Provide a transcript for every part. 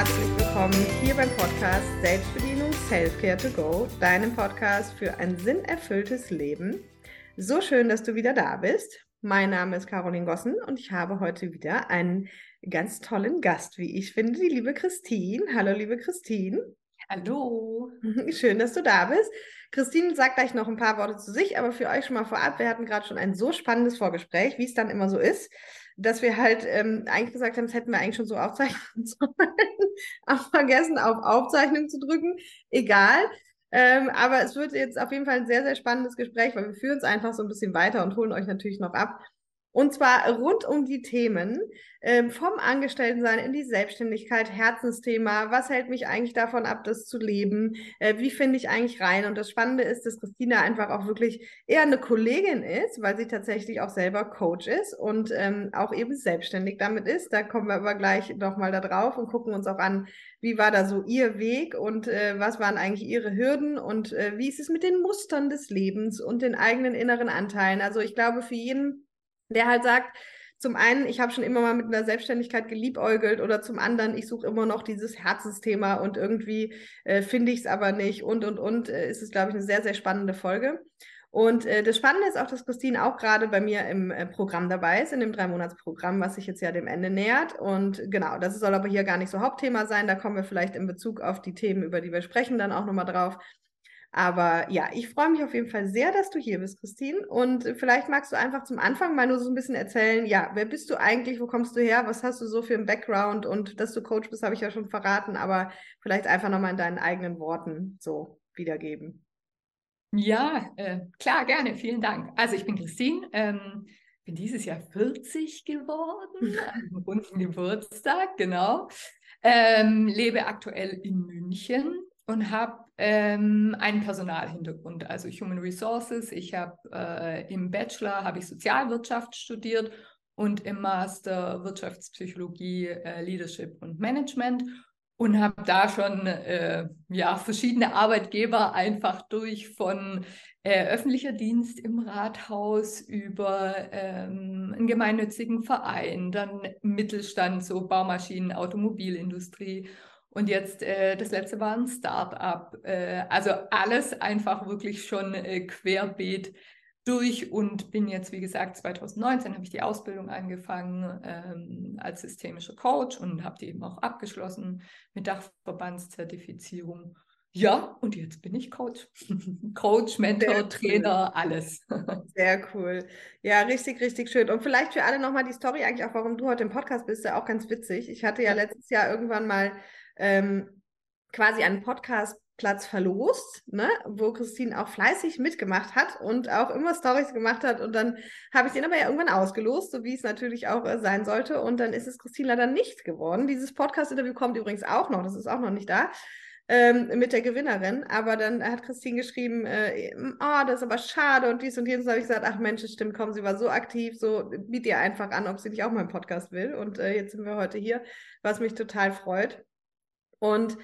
herzlich willkommen hier beim Podcast Selbstbedienung Selfcare to Go, deinem Podcast für ein sinnerfülltes Leben. So schön, dass du wieder da bist. Mein Name ist Caroline Gossen und ich habe heute wieder einen ganz tollen Gast, wie ich finde, die liebe Christine. Hallo, liebe Christine. Hallo. Schön, dass du da bist. Christine sagt gleich noch ein paar Worte zu sich, aber für euch schon mal vorab, wir hatten gerade schon ein so spannendes Vorgespräch, wie es dann immer so ist, dass wir halt ähm, eigentlich gesagt haben, das hätten wir eigentlich schon so aufzeichnen sollen, aber vergessen auf Aufzeichnung zu drücken. Egal. Ähm, aber es wird jetzt auf jeden Fall ein sehr, sehr spannendes Gespräch, weil wir führen es einfach so ein bisschen weiter und holen euch natürlich noch ab. Und zwar rund um die Themen ähm, vom Angestelltensein in die Selbstständigkeit, Herzensthema. Was hält mich eigentlich davon ab, das zu leben? Äh, wie finde ich eigentlich rein? Und das Spannende ist, dass Christina einfach auch wirklich eher eine Kollegin ist, weil sie tatsächlich auch selber Coach ist und ähm, auch eben selbstständig damit ist. Da kommen wir aber gleich nochmal da drauf und gucken uns auch an, wie war da so ihr Weg und äh, was waren eigentlich ihre Hürden und äh, wie ist es mit den Mustern des Lebens und den eigenen inneren Anteilen? Also ich glaube, für jeden der halt sagt, zum einen, ich habe schon immer mal mit einer Selbstständigkeit geliebäugelt oder zum anderen, ich suche immer noch dieses Herzensthema und irgendwie äh, finde ich es aber nicht und und und äh, ist es, glaube ich, eine sehr, sehr spannende Folge. Und äh, das Spannende ist auch, dass Christine auch gerade bei mir im äh, Programm dabei ist, in dem Drei-Monats-Programm, was sich jetzt ja dem Ende nähert. Und genau, das soll aber hier gar nicht so Hauptthema sein. Da kommen wir vielleicht in Bezug auf die Themen, über die wir sprechen, dann auch nochmal drauf. Aber ja, ich freue mich auf jeden Fall sehr, dass du hier bist, Christine. Und vielleicht magst du einfach zum Anfang mal nur so ein bisschen erzählen, ja, wer bist du eigentlich, wo kommst du her, was hast du so für einen Background und dass du Coach bist, habe ich ja schon verraten, aber vielleicht einfach nochmal in deinen eigenen Worten so wiedergeben. Ja, äh, klar, gerne, vielen Dank. Also ich bin Christine, ähm, bin dieses Jahr 40 geworden, am runden Geburtstag, genau. Ähm, lebe aktuell in München und habe ähm, einen Personalhintergrund, also Human Resources. Ich habe äh, im Bachelor habe ich Sozialwirtschaft studiert und im Master Wirtschaftspsychologie, äh, Leadership und Management und habe da schon äh, ja verschiedene Arbeitgeber einfach durch von äh, öffentlicher Dienst im Rathaus über ähm, einen gemeinnützigen Verein, dann Mittelstand, so Baumaschinen, Automobilindustrie und jetzt äh, das letzte war ein Start-up. Äh, also alles einfach wirklich schon äh, querbeet durch und bin jetzt, wie gesagt, 2019 habe ich die Ausbildung angefangen ähm, als systemischer Coach und habe die eben auch abgeschlossen mit Dachverbandszertifizierung. Ja, und jetzt bin ich Coach. Coach, Mentor, cool. Trainer, alles. Sehr cool. Ja, richtig, richtig schön. Und vielleicht für alle nochmal die Story eigentlich auch, warum du heute im Podcast bist, ja auch ganz witzig. Ich hatte ja letztes Jahr irgendwann mal ähm, quasi einen Podcastplatz verlost, ne, wo Christine auch fleißig mitgemacht hat und auch immer Stories gemacht hat. Und dann habe ich den aber ja irgendwann ausgelost, so wie es natürlich auch äh, sein sollte. Und dann ist es Christine leider nicht geworden. Dieses Podcast-Interview kommt übrigens auch noch, das ist auch noch nicht da. Ähm, mit der Gewinnerin, aber dann hat Christine geschrieben, äh, oh, das ist aber schade und dies und jenes. habe ich gesagt, ach Mensch, stimmt, komm, sie war so aktiv, so biet ihr einfach an, ob sie nicht auch mal einen Podcast will. Und äh, jetzt sind wir heute hier, was mich total freut. Und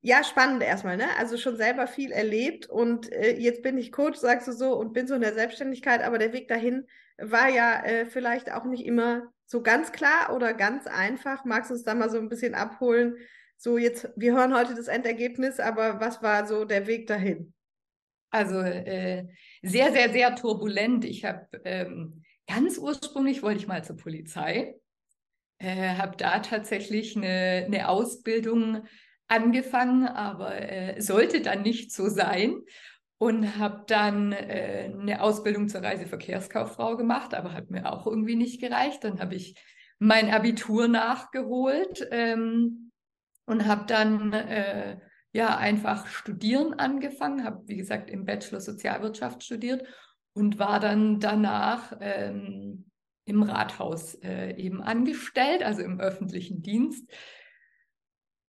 ja, spannend erstmal, ne? Also schon selber viel erlebt und äh, jetzt bin ich Coach, sagst du so, und bin so in der Selbstständigkeit, aber der Weg dahin war ja äh, vielleicht auch nicht immer so ganz klar oder ganz einfach. Magst du uns da mal so ein bisschen abholen? So, jetzt, wir hören heute das Endergebnis, aber was war so der Weg dahin? Also äh, sehr, sehr, sehr turbulent. Ich habe ähm, ganz ursprünglich wollte ich mal zur Polizei äh, habe da tatsächlich eine, eine, Ausbildung angefangen, aber äh, sollte dann nicht so sein und habe dann äh, eine Ausbildung zur Reiseverkehrskauffrau gemacht, aber hat mir auch irgendwie nicht gereicht. Dann habe ich mein Abitur nachgeholt ähm, und habe dann äh, ja einfach studieren angefangen, habe wie gesagt im Bachelor Sozialwirtschaft studiert und war dann danach ähm, im Rathaus äh, eben angestellt, also im öffentlichen Dienst.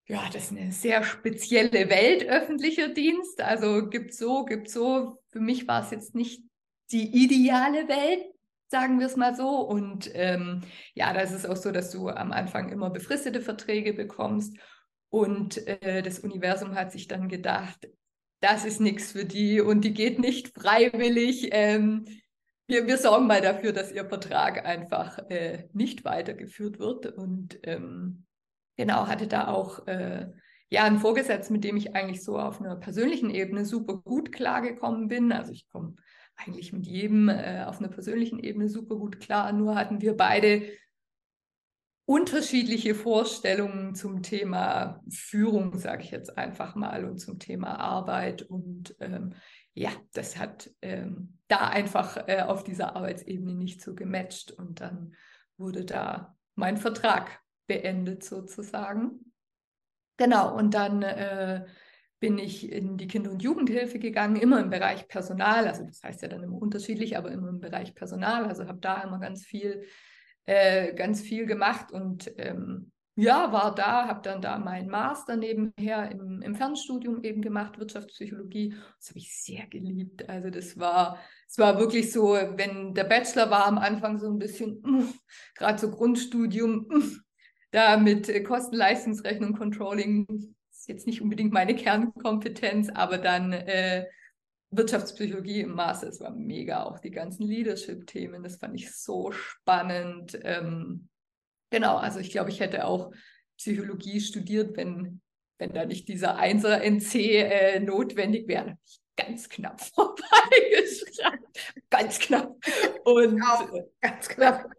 Ja, das ist eine sehr spezielle Welt, öffentlicher Dienst. Also gibt so, gibt so. Für mich war es jetzt nicht die ideale Welt, sagen wir es mal so. Und ähm, ja, da ist es auch so, dass du am Anfang immer befristete Verträge bekommst. Und äh, das Universum hat sich dann gedacht, das ist nichts für die und die geht nicht freiwillig. Ähm, wir, wir sorgen mal dafür, dass Ihr Vertrag einfach äh, nicht weitergeführt wird. Und ähm, genau, hatte da auch äh, ja einen Vorgesetzten, mit dem ich eigentlich so auf einer persönlichen Ebene super gut klargekommen bin. Also ich komme eigentlich mit jedem äh, auf einer persönlichen Ebene super gut klar. Nur hatten wir beide unterschiedliche Vorstellungen zum Thema Führung, sage ich jetzt einfach mal, und zum Thema Arbeit. Und ähm, ja, das hat ähm, da einfach äh, auf dieser Arbeitsebene nicht so gematcht. Und dann wurde da mein Vertrag beendet sozusagen. Genau, und dann äh, bin ich in die Kinder- und Jugendhilfe gegangen, immer im Bereich Personal. Also das heißt ja dann immer unterschiedlich, aber immer im Bereich Personal. Also habe da immer ganz viel äh, ganz viel gemacht und ähm, ja, war da, habe dann da meinen Master nebenher im, im Fernstudium eben gemacht, Wirtschaftspsychologie. Das habe ich sehr geliebt. Also das war, es war wirklich so, wenn der Bachelor war am Anfang so ein bisschen, gerade so Grundstudium, da mit äh, Kosten-Leistungsrechnung, Controlling, ist jetzt nicht unbedingt meine Kernkompetenz, aber dann äh, Wirtschaftspsychologie im Master, es war mega, auch die ganzen Leadership-Themen, das fand ich so spannend. Ähm, genau, also ich glaube, ich hätte auch Psychologie studiert, wenn, wenn da nicht dieser 1er NC äh, notwendig wäre. Ganz knapp vorbeigeschrieben. ganz knapp. Und auch, äh, ganz knapp.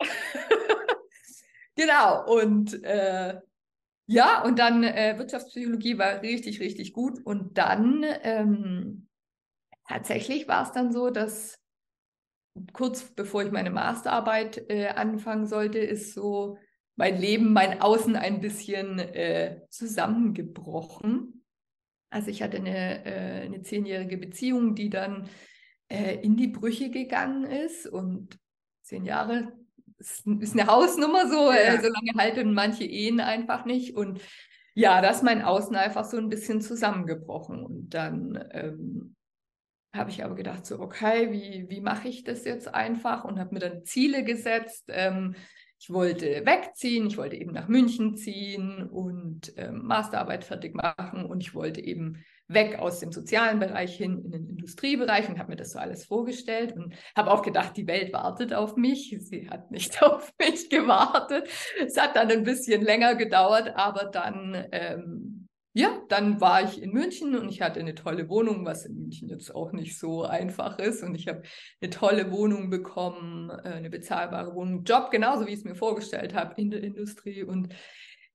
genau, und äh, ja, und dann äh, Wirtschaftspsychologie war richtig, richtig gut. Und dann ähm, tatsächlich war es dann so, dass kurz bevor ich meine Masterarbeit äh, anfangen sollte, ist so mein Leben, mein Außen ein bisschen äh, zusammengebrochen. Also ich hatte eine, äh, eine zehnjährige Beziehung, die dann äh, in die Brüche gegangen ist und zehn Jahre ist, ist eine Hausnummer so, äh, ja. so lange halten manche Ehen einfach nicht und ja, da ist mein Außen einfach so ein bisschen zusammengebrochen und dann ähm, habe ich aber gedacht, so, okay, wie, wie mache ich das jetzt einfach? Und habe mir dann Ziele gesetzt. Ähm, ich wollte wegziehen, ich wollte eben nach München ziehen und ähm, Masterarbeit fertig machen und ich wollte eben weg aus dem sozialen Bereich hin in den Industriebereich und habe mir das so alles vorgestellt und habe auch gedacht, die Welt wartet auf mich. Sie hat nicht auf mich gewartet. Es hat dann ein bisschen länger gedauert, aber dann ähm, ja, dann war ich in München und ich hatte eine tolle Wohnung, was in München jetzt auch nicht so einfach ist. Und ich habe eine tolle Wohnung bekommen, äh, eine bezahlbare Wohnung, Job, genauso wie ich es mir vorgestellt habe in der Industrie. Und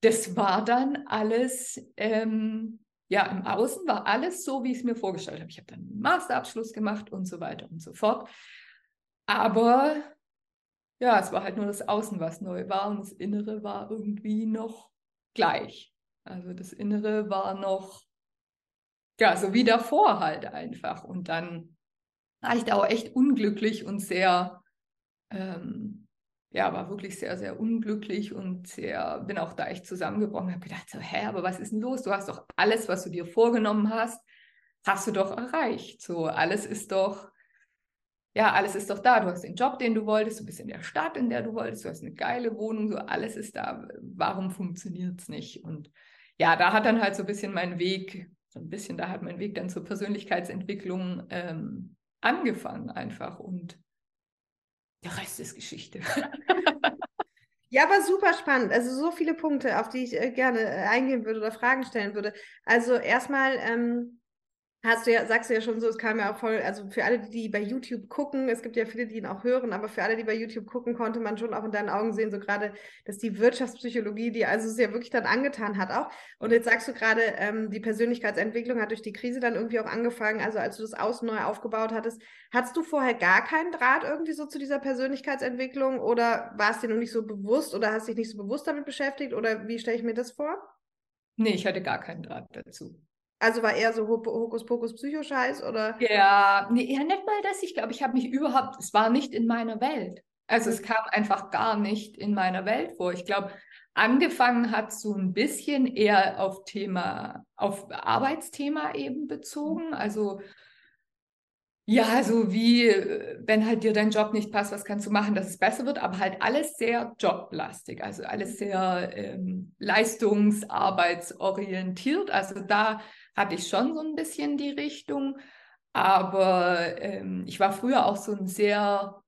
das war dann alles, ähm, ja, im Außen war alles so, wie ich es mir vorgestellt habe. Ich habe dann einen Masterabschluss gemacht und so weiter und so fort. Aber ja, es war halt nur das Außen, was neu war und das Innere war irgendwie noch gleich. Also das Innere war noch, ja, so wie davor halt einfach. Und dann war ich da auch echt unglücklich und sehr, ähm, ja, war wirklich sehr, sehr unglücklich und sehr, bin auch da echt zusammengebrochen, habe gedacht, so, hä, aber was ist denn los? Du hast doch alles, was du dir vorgenommen hast, hast du doch erreicht. So, alles ist doch, ja, alles ist doch da. Du hast den Job, den du wolltest, du bist in der Stadt, in der du wolltest, du hast eine geile Wohnung, so alles ist da. Warum funktioniert es nicht? Und ja, da hat dann halt so ein bisschen mein Weg, so ein bisschen, da hat mein Weg dann zur Persönlichkeitsentwicklung ähm, angefangen einfach und der Rest ist Geschichte. Ja, aber super spannend. Also so viele Punkte, auf die ich äh, gerne äh, eingehen würde oder Fragen stellen würde. Also erstmal, ähm, Hast du ja, sagst du ja schon so, es kam ja auch voll, also für alle, die bei YouTube gucken, es gibt ja viele, die ihn auch hören, aber für alle, die bei YouTube gucken, konnte man schon auch in deinen Augen sehen, so gerade, dass die Wirtschaftspsychologie, die also es ja wirklich dann angetan hat auch. Und jetzt sagst du gerade, ähm, die Persönlichkeitsentwicklung hat durch die Krise dann irgendwie auch angefangen, also als du das Außen neu aufgebaut hattest. Hattest du vorher gar keinen Draht irgendwie so zu dieser Persönlichkeitsentwicklung oder war es dir noch nicht so bewusst oder hast dich nicht so bewusst damit beschäftigt oder wie stelle ich mir das vor? Nee, ich hatte gar keinen Draht dazu. Also war eher so Hokuspokus Psychoscheiß oder? Ja, nee, eher nicht mal das. Ich glaube, ich habe mich überhaupt, es war nicht in meiner Welt. Also es mhm. kam einfach gar nicht in meiner Welt vor. Ich glaube, angefangen hat so ein bisschen eher auf Thema, auf Arbeitsthema eben bezogen. Also ja, so wie, wenn halt dir dein Job nicht passt, was kannst du machen, dass es besser wird, aber halt alles sehr joblastig, also alles sehr ähm, leistungsarbeitsorientiert. Also da hatte ich schon so ein bisschen die Richtung. Aber ähm, ich war früher auch so ein sehr,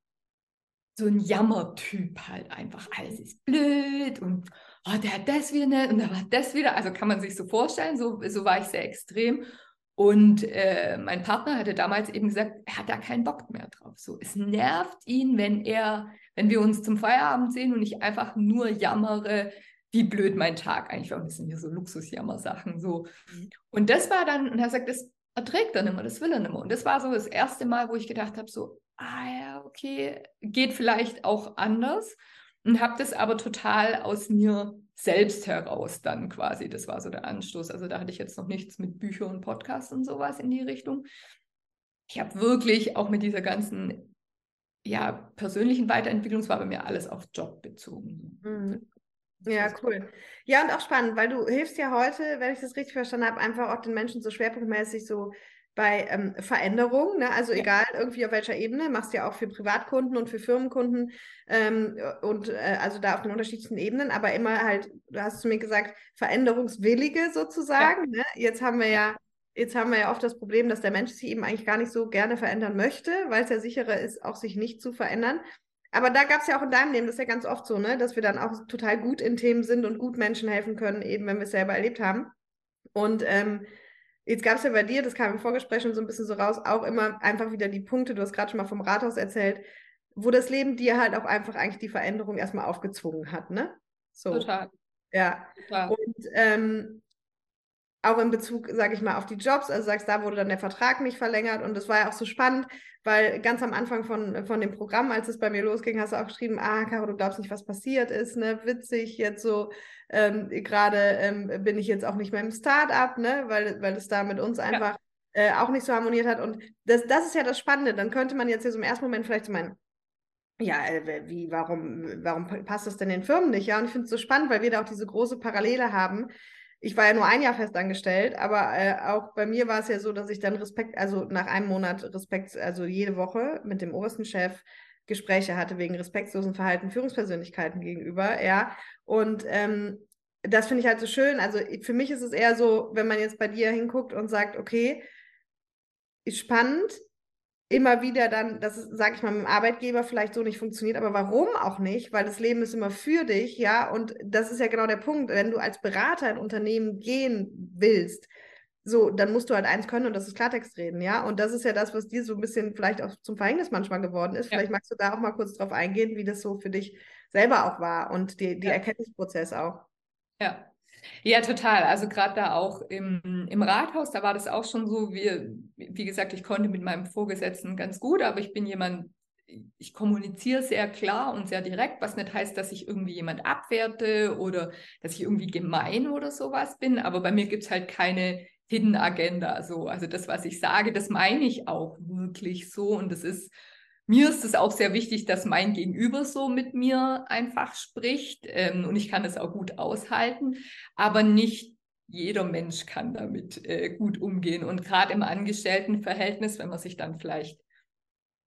so ein Jammertyp halt einfach. Alles ist blöd und oh, der hat das wieder nicht und da war das wieder. Also kann man sich so vorstellen, so, so war ich sehr extrem. Und äh, mein Partner hatte damals eben gesagt, er hat da keinen Bock mehr drauf. So, es nervt ihn, wenn er, wenn wir uns zum Feierabend sehen und ich einfach nur jammere, wie blöd mein Tag eigentlich war. Das sind hier so Luxusjammer-Sachen. So. Mhm. Und das war dann, und er sagt, das erträgt er nicht mehr, das will er nicht mehr. Und das war so das erste Mal, wo ich gedacht habe, so, ah ja, okay, geht vielleicht auch anders. Und habe das aber total aus mir selbst heraus dann quasi. Das war so der Anstoß. Also da hatte ich jetzt noch nichts mit Büchern und Podcasts und sowas in die Richtung. Ich habe wirklich auch mit dieser ganzen ja, persönlichen Weiterentwicklung, es war bei mir alles auf Job bezogen. Mhm. Ja, cool. Ja, und auch spannend, weil du hilfst ja heute, wenn ich das richtig verstanden habe, einfach auch den Menschen so schwerpunktmäßig so bei ähm, Veränderungen, ne? also egal irgendwie auf welcher Ebene, machst du ja auch für Privatkunden und für Firmenkunden ähm, und äh, also da auf den unterschiedlichsten Ebenen, aber immer halt, du hast zu mir gesagt, Veränderungswillige sozusagen. Ja. Ne? Jetzt haben wir ja, jetzt haben wir ja oft das Problem, dass der Mensch sich eben eigentlich gar nicht so gerne verändern möchte, weil es ja sicherer ist, auch sich nicht zu verändern. Aber da gab es ja auch in deinem Leben, das ist ja ganz oft so, ne, dass wir dann auch total gut in Themen sind und gut Menschen helfen können, eben wenn wir es selber erlebt haben. Und ähm, Jetzt gab es ja bei dir, das kam im Vorgespräch schon so ein bisschen so raus, auch immer einfach wieder die Punkte, du hast gerade schon mal vom Rathaus erzählt, wo das Leben dir halt auch einfach eigentlich die Veränderung erstmal aufgezwungen hat, ne? So. Total. Ja. Total. Und ähm, auch in Bezug, sage ich mal, auf die Jobs, also sagst, da wurde dann der Vertrag nicht verlängert und das war ja auch so spannend, weil ganz am Anfang von, von dem Programm, als es bei mir losging, hast du auch geschrieben, ah, Caro, du glaubst nicht, was passiert ist, ne? Witzig, jetzt so, ähm, gerade ähm, bin ich jetzt auch nicht mehr im Start-up, ne? Weil, weil es da mit uns einfach ja. äh, auch nicht so harmoniert hat. Und das, das ist ja das Spannende. Dann könnte man jetzt hier so im ersten Moment vielleicht so meinen, ja, äh, wie, warum, warum passt das denn den Firmen nicht? Ja, und ich finde es so spannend, weil wir da auch diese große Parallele haben ich war ja nur ein Jahr festangestellt, aber äh, auch bei mir war es ja so, dass ich dann Respekt, also nach einem Monat Respekt, also jede Woche mit dem obersten Chef Gespräche hatte wegen respektlosen Verhalten Führungspersönlichkeiten gegenüber, ja. Und ähm, das finde ich halt so schön. Also für mich ist es eher so, wenn man jetzt bei dir hinguckt und sagt, okay, ist spannend, immer wieder dann, dass es, sag ich mal, mit dem Arbeitgeber vielleicht so nicht funktioniert, aber warum auch nicht? Weil das Leben ist immer für dich, ja, und das ist ja genau der Punkt. Wenn du als Berater in Unternehmen gehen willst, so, dann musst du halt eins können und das ist Klartext reden, ja. Und das ist ja das, was dir so ein bisschen vielleicht auch zum Verhängnis manchmal geworden ist. Ja. Vielleicht magst du da auch mal kurz drauf eingehen, wie das so für dich selber auch war und die, die ja. Erkenntnisprozess auch. Ja, ja, total. Also gerade da auch im, im Rathaus, da war das auch schon so, wie, wie gesagt, ich konnte mit meinem Vorgesetzten ganz gut, aber ich bin jemand, ich kommuniziere sehr klar und sehr direkt, was nicht heißt, dass ich irgendwie jemand abwerte oder dass ich irgendwie gemein oder sowas bin, aber bei mir gibt es halt keine Hidden Agenda. So. Also das, was ich sage, das meine ich auch wirklich so und das ist mir ist es auch sehr wichtig, dass mein Gegenüber so mit mir einfach spricht ähm, und ich kann es auch gut aushalten, aber nicht jeder Mensch kann damit äh, gut umgehen. Und gerade im Angestelltenverhältnis, wenn man sich dann vielleicht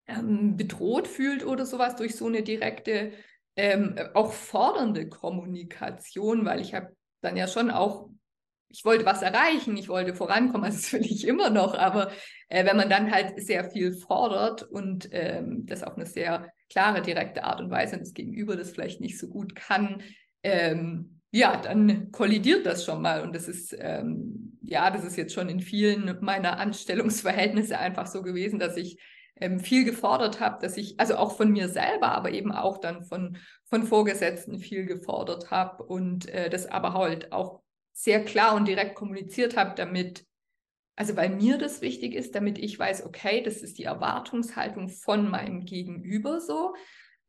ähm, bedroht fühlt oder sowas durch so eine direkte, ähm, auch fordernde Kommunikation, weil ich habe dann ja schon auch ich wollte was erreichen, ich wollte vorankommen, also das will ich immer noch, aber äh, wenn man dann halt sehr viel fordert und ähm, das auf eine sehr klare, direkte Art und Weise und das Gegenüber das vielleicht nicht so gut kann, ähm, ja, dann kollidiert das schon mal und das ist, ähm, ja, das ist jetzt schon in vielen meiner Anstellungsverhältnisse einfach so gewesen, dass ich ähm, viel gefordert habe, dass ich, also auch von mir selber, aber eben auch dann von, von Vorgesetzten viel gefordert habe und äh, das aber halt auch sehr klar und direkt kommuniziert habe, damit, also weil mir das wichtig ist, damit ich weiß, okay, das ist die Erwartungshaltung von meinem Gegenüber so,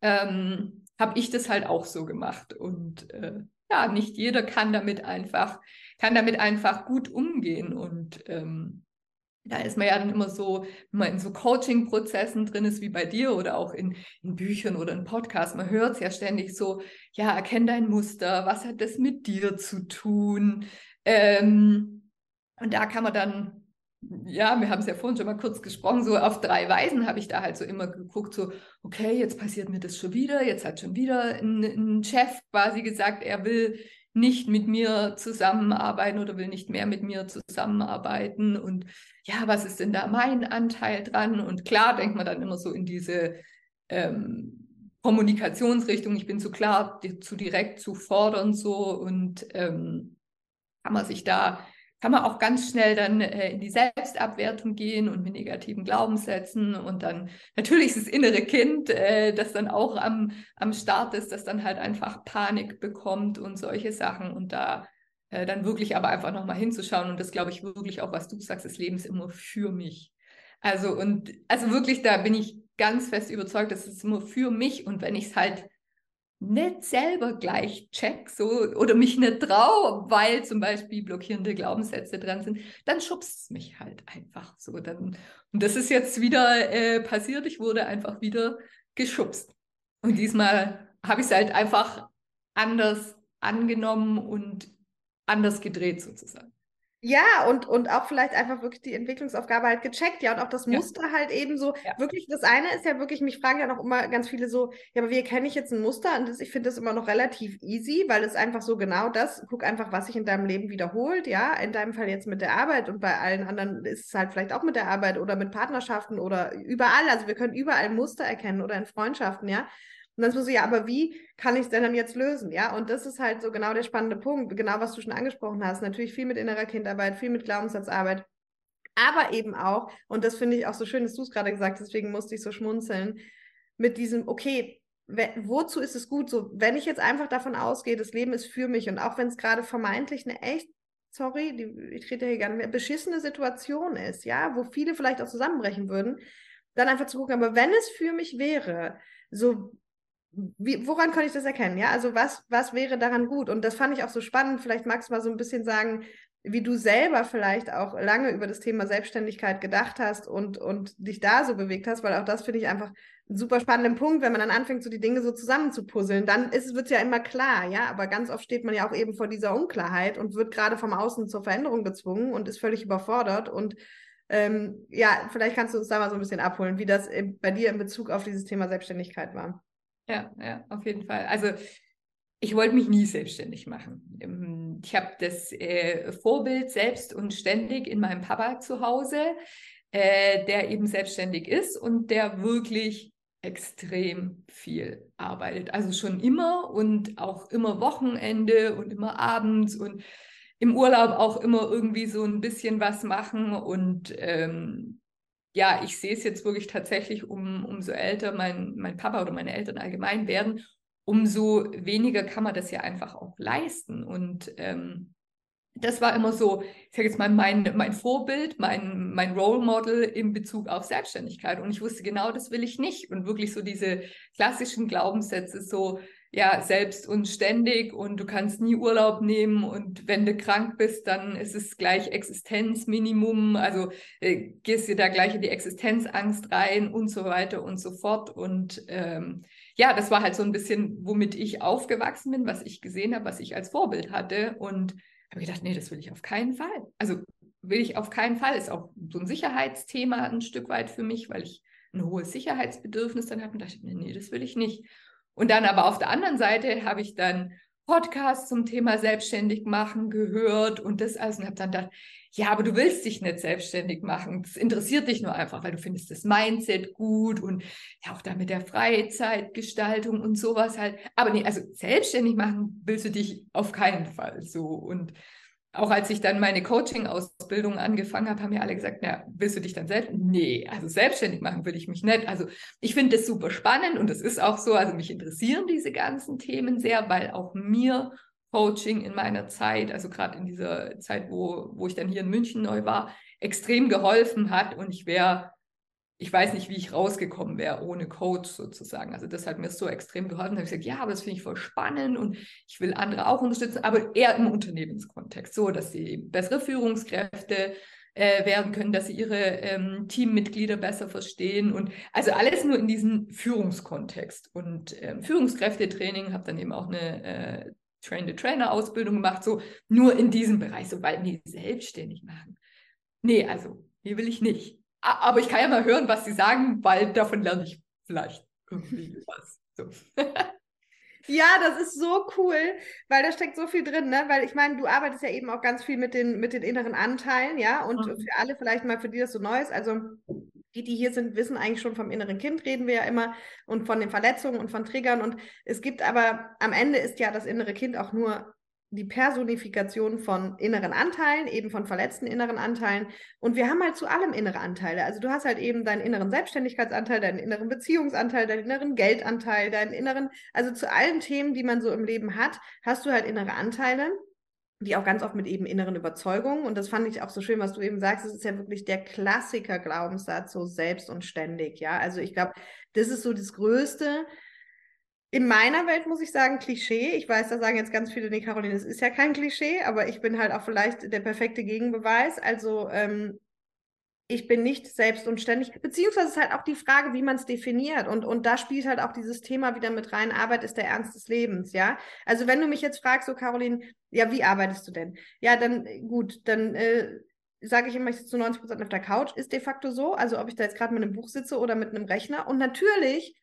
ähm, habe ich das halt auch so gemacht. Und äh, ja, nicht jeder kann damit einfach, kann damit einfach gut umgehen. Und ähm, da ist man ja dann immer so, wenn man in so Coaching-Prozessen drin ist, wie bei dir oder auch in, in Büchern oder in Podcasts, man hört es ja ständig so, ja, erkenn dein Muster, was hat das mit dir zu tun? Ähm, und da kann man dann, ja, wir haben es ja vorhin schon mal kurz gesprochen, so auf drei Weisen habe ich da halt so immer geguckt, so, okay, jetzt passiert mir das schon wieder, jetzt hat schon wieder ein, ein Chef quasi gesagt, er will nicht mit mir zusammenarbeiten oder will nicht mehr mit mir zusammenarbeiten und ja, was ist denn da mein Anteil dran? Und klar denkt man dann immer so in diese, ähm, Kommunikationsrichtung, ich bin zu klar, zu direkt, zu fordern so und ähm, kann man sich da, kann man auch ganz schnell dann äh, in die Selbstabwertung gehen und mit negativen Glaubenssätzen und dann natürlich ist das innere Kind, äh, das dann auch am, am Start ist, das dann halt einfach Panik bekommt und solche Sachen und da äh, dann wirklich aber einfach nochmal hinzuschauen und das glaube ich wirklich auch, was du sagst, das Leben ist immer für mich. Also und also wirklich, da bin ich ganz fest überzeugt, das ist nur für mich und wenn ich es halt nicht selber gleich check so oder mich nicht traue, weil zum Beispiel blockierende Glaubenssätze dran sind, dann schubst es mich halt einfach so. Dann, und das ist jetzt wieder äh, passiert. Ich wurde einfach wieder geschubst. Und diesmal habe ich es halt einfach anders angenommen und anders gedreht sozusagen. Ja, und, und auch vielleicht einfach wirklich die Entwicklungsaufgabe halt gecheckt, ja, und auch das ja. Muster halt eben so. Ja. Wirklich, das eine ist ja wirklich, mich fragen ja noch immer ganz viele so, ja, aber wie erkenne ich jetzt ein Muster? Und das, ich finde das immer noch relativ easy, weil es einfach so genau das, guck einfach, was sich in deinem Leben wiederholt, ja, in deinem Fall jetzt mit der Arbeit und bei allen anderen ist es halt vielleicht auch mit der Arbeit oder mit Partnerschaften oder überall. Also wir können überall Muster erkennen oder in Freundschaften, ja. Und dann so, ja, aber wie kann ich es denn dann jetzt lösen? Ja, und das ist halt so genau der spannende Punkt, genau was du schon angesprochen hast. Natürlich viel mit innerer Kindarbeit, viel mit Glaubenssatzarbeit, aber eben auch, und das finde ich auch so schön, dass du es gerade gesagt hast, deswegen musste ich so schmunzeln, mit diesem, okay, wozu ist es gut? So, wenn ich jetzt einfach davon ausgehe, das Leben ist für mich und auch wenn es gerade vermeintlich eine echt, sorry, die, ich trete hier gerne, beschissene Situation ist, ja, wo viele vielleicht auch zusammenbrechen würden, dann einfach zu gucken, aber wenn es für mich wäre, so wie, woran kann ich das erkennen? Ja, also was, was wäre daran gut? Und das fand ich auch so spannend. Vielleicht magst du mal so ein bisschen sagen, wie du selber vielleicht auch lange über das Thema Selbstständigkeit gedacht hast und, und dich da so bewegt hast, weil auch das finde ich einfach einen super spannenden Punkt, wenn man dann anfängt, so die Dinge so zusammenzupuzzeln, dann wird es ja immer klar, ja, aber ganz oft steht man ja auch eben vor dieser Unklarheit und wird gerade vom Außen zur Veränderung gezwungen und ist völlig überfordert und ähm, ja, vielleicht kannst du uns da mal so ein bisschen abholen, wie das bei dir in Bezug auf dieses Thema Selbstständigkeit war. Ja, ja, auf jeden Fall. Also ich wollte mich nie selbstständig machen. Ähm, ich habe das äh, Vorbild selbst und ständig in meinem Papa zu Hause, äh, der eben selbstständig ist und der wirklich extrem viel arbeitet. Also schon immer und auch immer Wochenende und immer abends und im Urlaub auch immer irgendwie so ein bisschen was machen und ähm, ja, ich sehe es jetzt wirklich tatsächlich, um, umso älter mein, mein Papa oder meine Eltern allgemein werden, umso weniger kann man das ja einfach auch leisten. Und ähm, das war immer so, ich sage jetzt mal, mein, mein Vorbild, mein, mein Role Model in Bezug auf Selbstständigkeit. Und ich wusste genau, das will ich nicht. Und wirklich so diese klassischen Glaubenssätze, so, ja, selbst und ständig und du kannst nie Urlaub nehmen und wenn du krank bist, dann ist es gleich Existenzminimum, also äh, gehst du da gleich in die Existenzangst rein und so weiter und so fort und ähm, ja, das war halt so ein bisschen, womit ich aufgewachsen bin, was ich gesehen habe, was ich als Vorbild hatte und habe gedacht, nee, das will ich auf keinen Fall. Also will ich auf keinen Fall. Ist auch so ein Sicherheitsthema ein Stück weit für mich, weil ich ein hohes Sicherheitsbedürfnis dann habe und dachte, nee, nee, das will ich nicht. Und dann aber auf der anderen Seite habe ich dann Podcasts zum Thema selbstständig machen gehört und das alles und habe dann gedacht, ja, aber du willst dich nicht selbstständig machen. Das interessiert dich nur einfach, weil du findest das Mindset gut und ja auch da mit der Freizeitgestaltung und sowas halt. Aber nee, also selbstständig machen willst du dich auf keinen Fall so. Und auch als ich dann meine Coaching-Ausbildung angefangen habe, haben mir alle gesagt, na, willst du dich dann selbst? Nee, also selbstständig machen will ich mich nicht. Also ich finde das super spannend und das ist auch so, also mich interessieren diese ganzen Themen sehr, weil auch mir Coaching in meiner Zeit, also gerade in dieser Zeit, wo, wo ich dann hier in München neu war, extrem geholfen hat und ich wäre ich weiß nicht, wie ich rausgekommen wäre ohne Coach sozusagen. Also das hat mir so extrem geholfen. Da habe ich gesagt, ja, aber das finde ich voll spannend und ich will andere auch unterstützen, aber eher im Unternehmenskontext, so dass sie bessere Führungskräfte äh, werden können, dass sie ihre ähm, Teammitglieder besser verstehen und also alles nur in diesem Führungskontext und ähm, Führungskräftetraining, habe dann eben auch eine äh, Train-the-Trainer-Ausbildung gemacht, so nur in diesem Bereich, so weil nee, selbstständig machen. Nee, also, hier will ich nicht. Aber ich kann ja mal hören, was sie sagen, weil davon lerne ich vielleicht irgendwie was. So. Ja, das ist so cool, weil da steckt so viel drin, ne? Weil ich meine, du arbeitest ja eben auch ganz viel mit den, mit den inneren Anteilen, ja. Und mhm. für alle vielleicht mal, für die das so neu ist, also die, die hier sind, wissen eigentlich schon vom inneren Kind, reden wir ja immer, und von den Verletzungen und von Triggern. Und es gibt aber, am Ende ist ja das innere Kind auch nur die Personifikation von inneren Anteilen, eben von verletzten inneren Anteilen. Und wir haben halt zu allem innere Anteile. Also du hast halt eben deinen inneren Selbstständigkeitsanteil, deinen inneren Beziehungsanteil, deinen inneren Geldanteil, deinen inneren, also zu allen Themen, die man so im Leben hat, hast du halt innere Anteile die auch ganz oft mit eben inneren Überzeugungen. Und das fand ich auch so schön, was du eben sagst. Es ist ja wirklich der Klassiker-Glaubenssatz, so selbst und ständig. Ja, also ich glaube, das ist so das Größte. In meiner Welt muss ich sagen, Klischee. Ich weiß, da sagen jetzt ganz viele, nee, Caroline, es ist ja kein Klischee, aber ich bin halt auch vielleicht der perfekte Gegenbeweis. Also ähm, ich bin nicht selbst und ständig, beziehungsweise ist halt auch die Frage, wie man es definiert. Und, und da spielt halt auch dieses Thema wieder mit rein, Arbeit ist der Ernst des Lebens, ja. Also wenn du mich jetzt fragst, so Caroline, ja, wie arbeitest du denn? Ja, dann gut, dann äh, sage ich immer, ich sitze zu 90 Prozent auf der Couch, ist de facto so, also ob ich da jetzt gerade mit einem Buch sitze oder mit einem Rechner. Und natürlich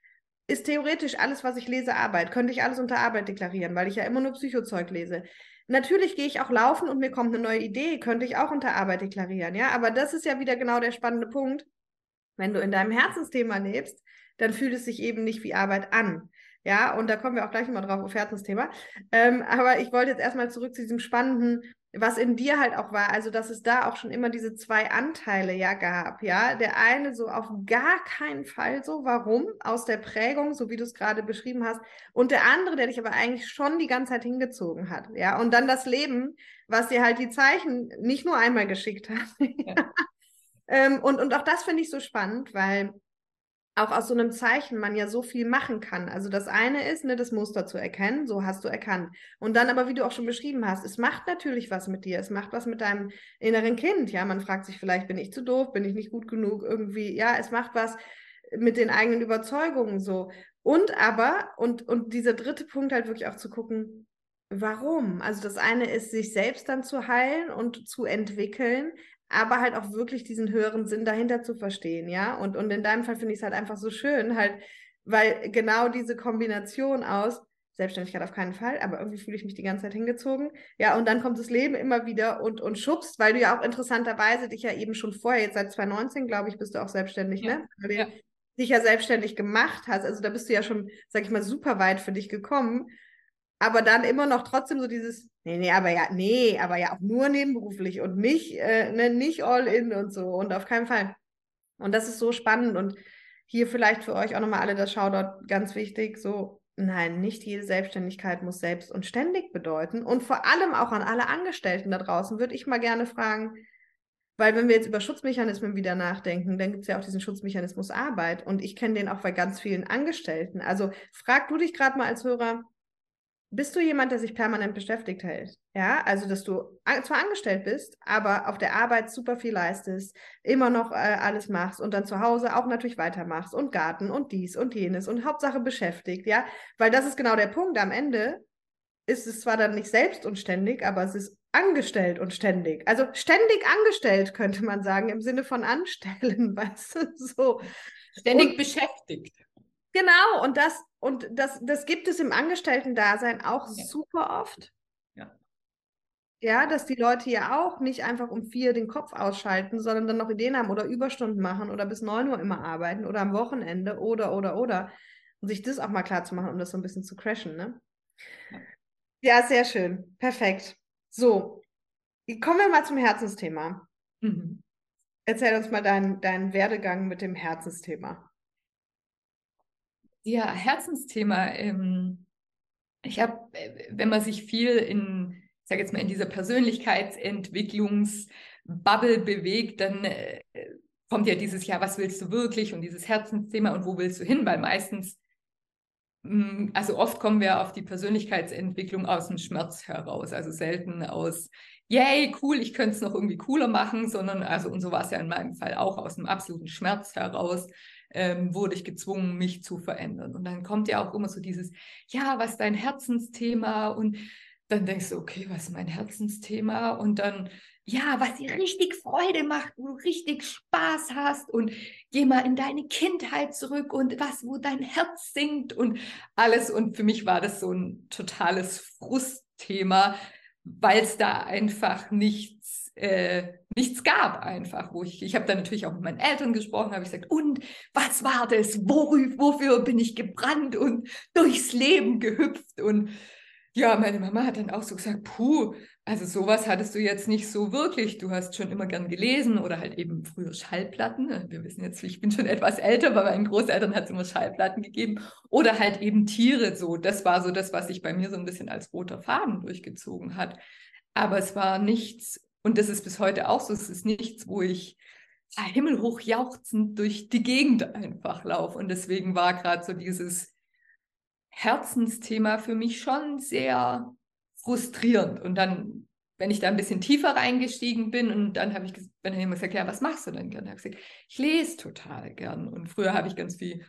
ist theoretisch alles, was ich lese, Arbeit. Könnte ich alles unter Arbeit deklarieren, weil ich ja immer nur Psychozeug lese. Natürlich gehe ich auch laufen und mir kommt eine neue Idee, könnte ich auch unter Arbeit deklarieren, ja. Aber das ist ja wieder genau der spannende Punkt. Wenn du in deinem Herzensthema lebst, dann fühlt es sich eben nicht wie Arbeit an. Ja, und da kommen wir auch gleich nochmal drauf auf Herzensthema. Ähm, aber ich wollte jetzt erstmal zurück zu diesem spannenden was in dir halt auch war, also dass es da auch schon immer diese zwei Anteile ja gab, ja. Der eine so auf gar keinen Fall so, warum? Aus der Prägung, so wie du es gerade beschrieben hast. Und der andere, der dich aber eigentlich schon die ganze Zeit hingezogen hat, ja. Und dann das Leben, was dir halt die Zeichen nicht nur einmal geschickt hat. Ja. ähm, und, und auch das finde ich so spannend, weil auch aus so einem Zeichen man ja so viel machen kann. Also das eine ist, ne, das Muster zu erkennen, so hast du erkannt. Und dann aber, wie du auch schon beschrieben hast, es macht natürlich was mit dir, es macht was mit deinem inneren Kind. Ja, man fragt sich vielleicht, bin ich zu doof, bin ich nicht gut genug irgendwie. Ja, es macht was mit den eigenen Überzeugungen so. Und aber, und, und dieser dritte Punkt halt wirklich auch zu gucken, warum? Also das eine ist, sich selbst dann zu heilen und zu entwickeln, aber halt auch wirklich diesen höheren Sinn dahinter zu verstehen, ja. Und, und in deinem Fall finde ich es halt einfach so schön, halt, weil genau diese Kombination aus Selbstständigkeit auf keinen Fall, aber irgendwie fühle ich mich die ganze Zeit hingezogen. Ja, und dann kommt das Leben immer wieder und, und schubst, weil du ja auch interessanterweise dich ja eben schon vorher, jetzt seit 2019, glaube ich, bist du auch selbstständig, ja. ne? Weil ja. dich ja selbstständig gemacht hast. Also da bist du ja schon, sag ich mal, super weit für dich gekommen aber dann immer noch trotzdem so dieses, nee, nee, aber ja, nee, aber ja auch nur nebenberuflich und nicht, äh, ne, nicht all in und so und auf keinen Fall. Und das ist so spannend und hier vielleicht für euch auch nochmal alle das Shoutout ganz wichtig, so, nein, nicht jede Selbstständigkeit muss selbst und ständig bedeuten und vor allem auch an alle Angestellten da draußen würde ich mal gerne fragen, weil wenn wir jetzt über Schutzmechanismen wieder nachdenken, dann gibt es ja auch diesen Schutzmechanismus Arbeit und ich kenne den auch bei ganz vielen Angestellten. Also frag du dich gerade mal als Hörer, bist du jemand, der sich permanent beschäftigt hält? Ja, also dass du zwar angestellt bist, aber auf der Arbeit super viel leistest, immer noch äh, alles machst und dann zu Hause auch natürlich weitermachst und Garten und dies und jenes und Hauptsache beschäftigt, ja, weil das ist genau der Punkt. Am Ende ist es zwar dann nicht selbst und ständig, aber es ist angestellt und ständig. Also ständig angestellt könnte man sagen im Sinne von anstellen, weißt du, so. Ständig und, beschäftigt. Genau, und das, und das, das gibt es im Angestellten-Dasein auch ja. super oft. Ja. Ja, dass die Leute ja auch nicht einfach um vier den Kopf ausschalten, sondern dann noch Ideen haben oder Überstunden machen oder bis neun Uhr immer arbeiten oder am Wochenende oder, oder, oder. Und sich das auch mal klar zu machen, um das so ein bisschen zu crashen, ne? Ja, sehr schön. Perfekt. So, kommen wir mal zum Herzensthema. Mhm. Erzähl uns mal deinen, deinen Werdegang mit dem Herzensthema. Ja, Herzensthema. Ähm, ich habe, äh, wenn man sich viel in, ich sage jetzt mal, in dieser Persönlichkeitsentwicklungsbubble bewegt, dann äh, kommt ja dieses Jahr, was willst du wirklich und dieses Herzensthema und wo willst du hin? Weil meistens, mh, hm, also oft kommen wir auf die Persönlichkeitsentwicklung aus dem Schmerz heraus, also selten aus, yay, cool, ich könnte es noch irgendwie cooler machen, sondern, also, und so war es ja in meinem Fall auch aus dem absoluten Schmerz heraus ähm, wurde ich gezwungen, mich zu verändern. Und dann kommt ja auch immer so dieses, ja, was ist dein Herzensthema? Und dann denkst du, okay, was ist mein Herzensthema? Und dann, ja, was dir richtig Freude macht, wo du richtig Spaß hast und geh mal in deine Kindheit zurück und was, wo dein Herz singt und alles. Und für mich war das so ein totales Frustthema, weil es da einfach nichts äh, nichts gab einfach, wo ich, ich habe dann natürlich auch mit meinen Eltern gesprochen, habe ich gesagt, und was war das? Worüber, wofür bin ich gebrannt und durchs Leben gehüpft? Und ja, meine Mama hat dann auch so gesagt, puh, also sowas hattest du jetzt nicht so wirklich. Du hast schon immer gern gelesen oder halt eben früher Schallplatten. Wir wissen jetzt, ich bin schon etwas älter, bei meinen Großeltern hat es immer Schallplatten gegeben. Oder halt eben Tiere so. Das war so das, was sich bei mir so ein bisschen als roter Faden durchgezogen hat. Aber es war nichts, und das ist bis heute auch so, es ist nichts, wo ich himmelhoch jauchzend durch die Gegend einfach laufe. Und deswegen war gerade so dieses Herzensthema für mich schon sehr frustrierend. Und dann, wenn ich da ein bisschen tiefer reingestiegen bin und dann habe ich, wenn er immer gesagt, ja, was machst du denn gerne? Ich ich lese total gern. Und früher habe ich ganz viel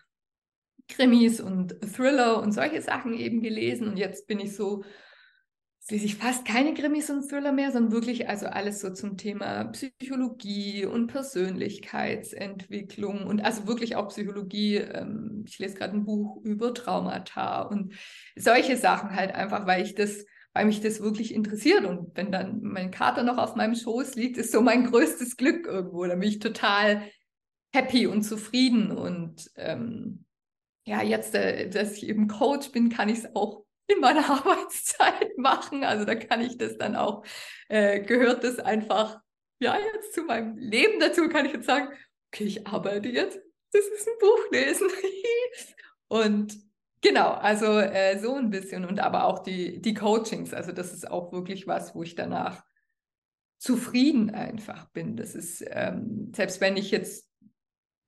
Krimis und Thriller und solche Sachen eben gelesen. Und jetzt bin ich so, lese ich fast keine Krimis und Thriller mehr, sondern wirklich also alles so zum Thema Psychologie und Persönlichkeitsentwicklung und also wirklich auch Psychologie. Ähm, ich lese gerade ein Buch über Traumata und solche Sachen halt einfach, weil ich das, weil mich das wirklich interessiert. Und wenn dann mein Kater noch auf meinem Schoß liegt, ist so mein größtes Glück irgendwo. Da bin ich total happy und zufrieden. Und ähm, ja, jetzt, äh, dass ich eben Coach bin, kann ich es auch in meiner Arbeitszeit machen. Also da kann ich das dann auch, äh, gehört das einfach, ja, jetzt zu meinem Leben dazu, kann ich jetzt sagen, okay, ich arbeite jetzt, das ist ein Buch lesen. und genau, also äh, so ein bisschen und aber auch die, die Coachings, also das ist auch wirklich was, wo ich danach zufrieden einfach bin. Das ist, ähm, selbst wenn ich jetzt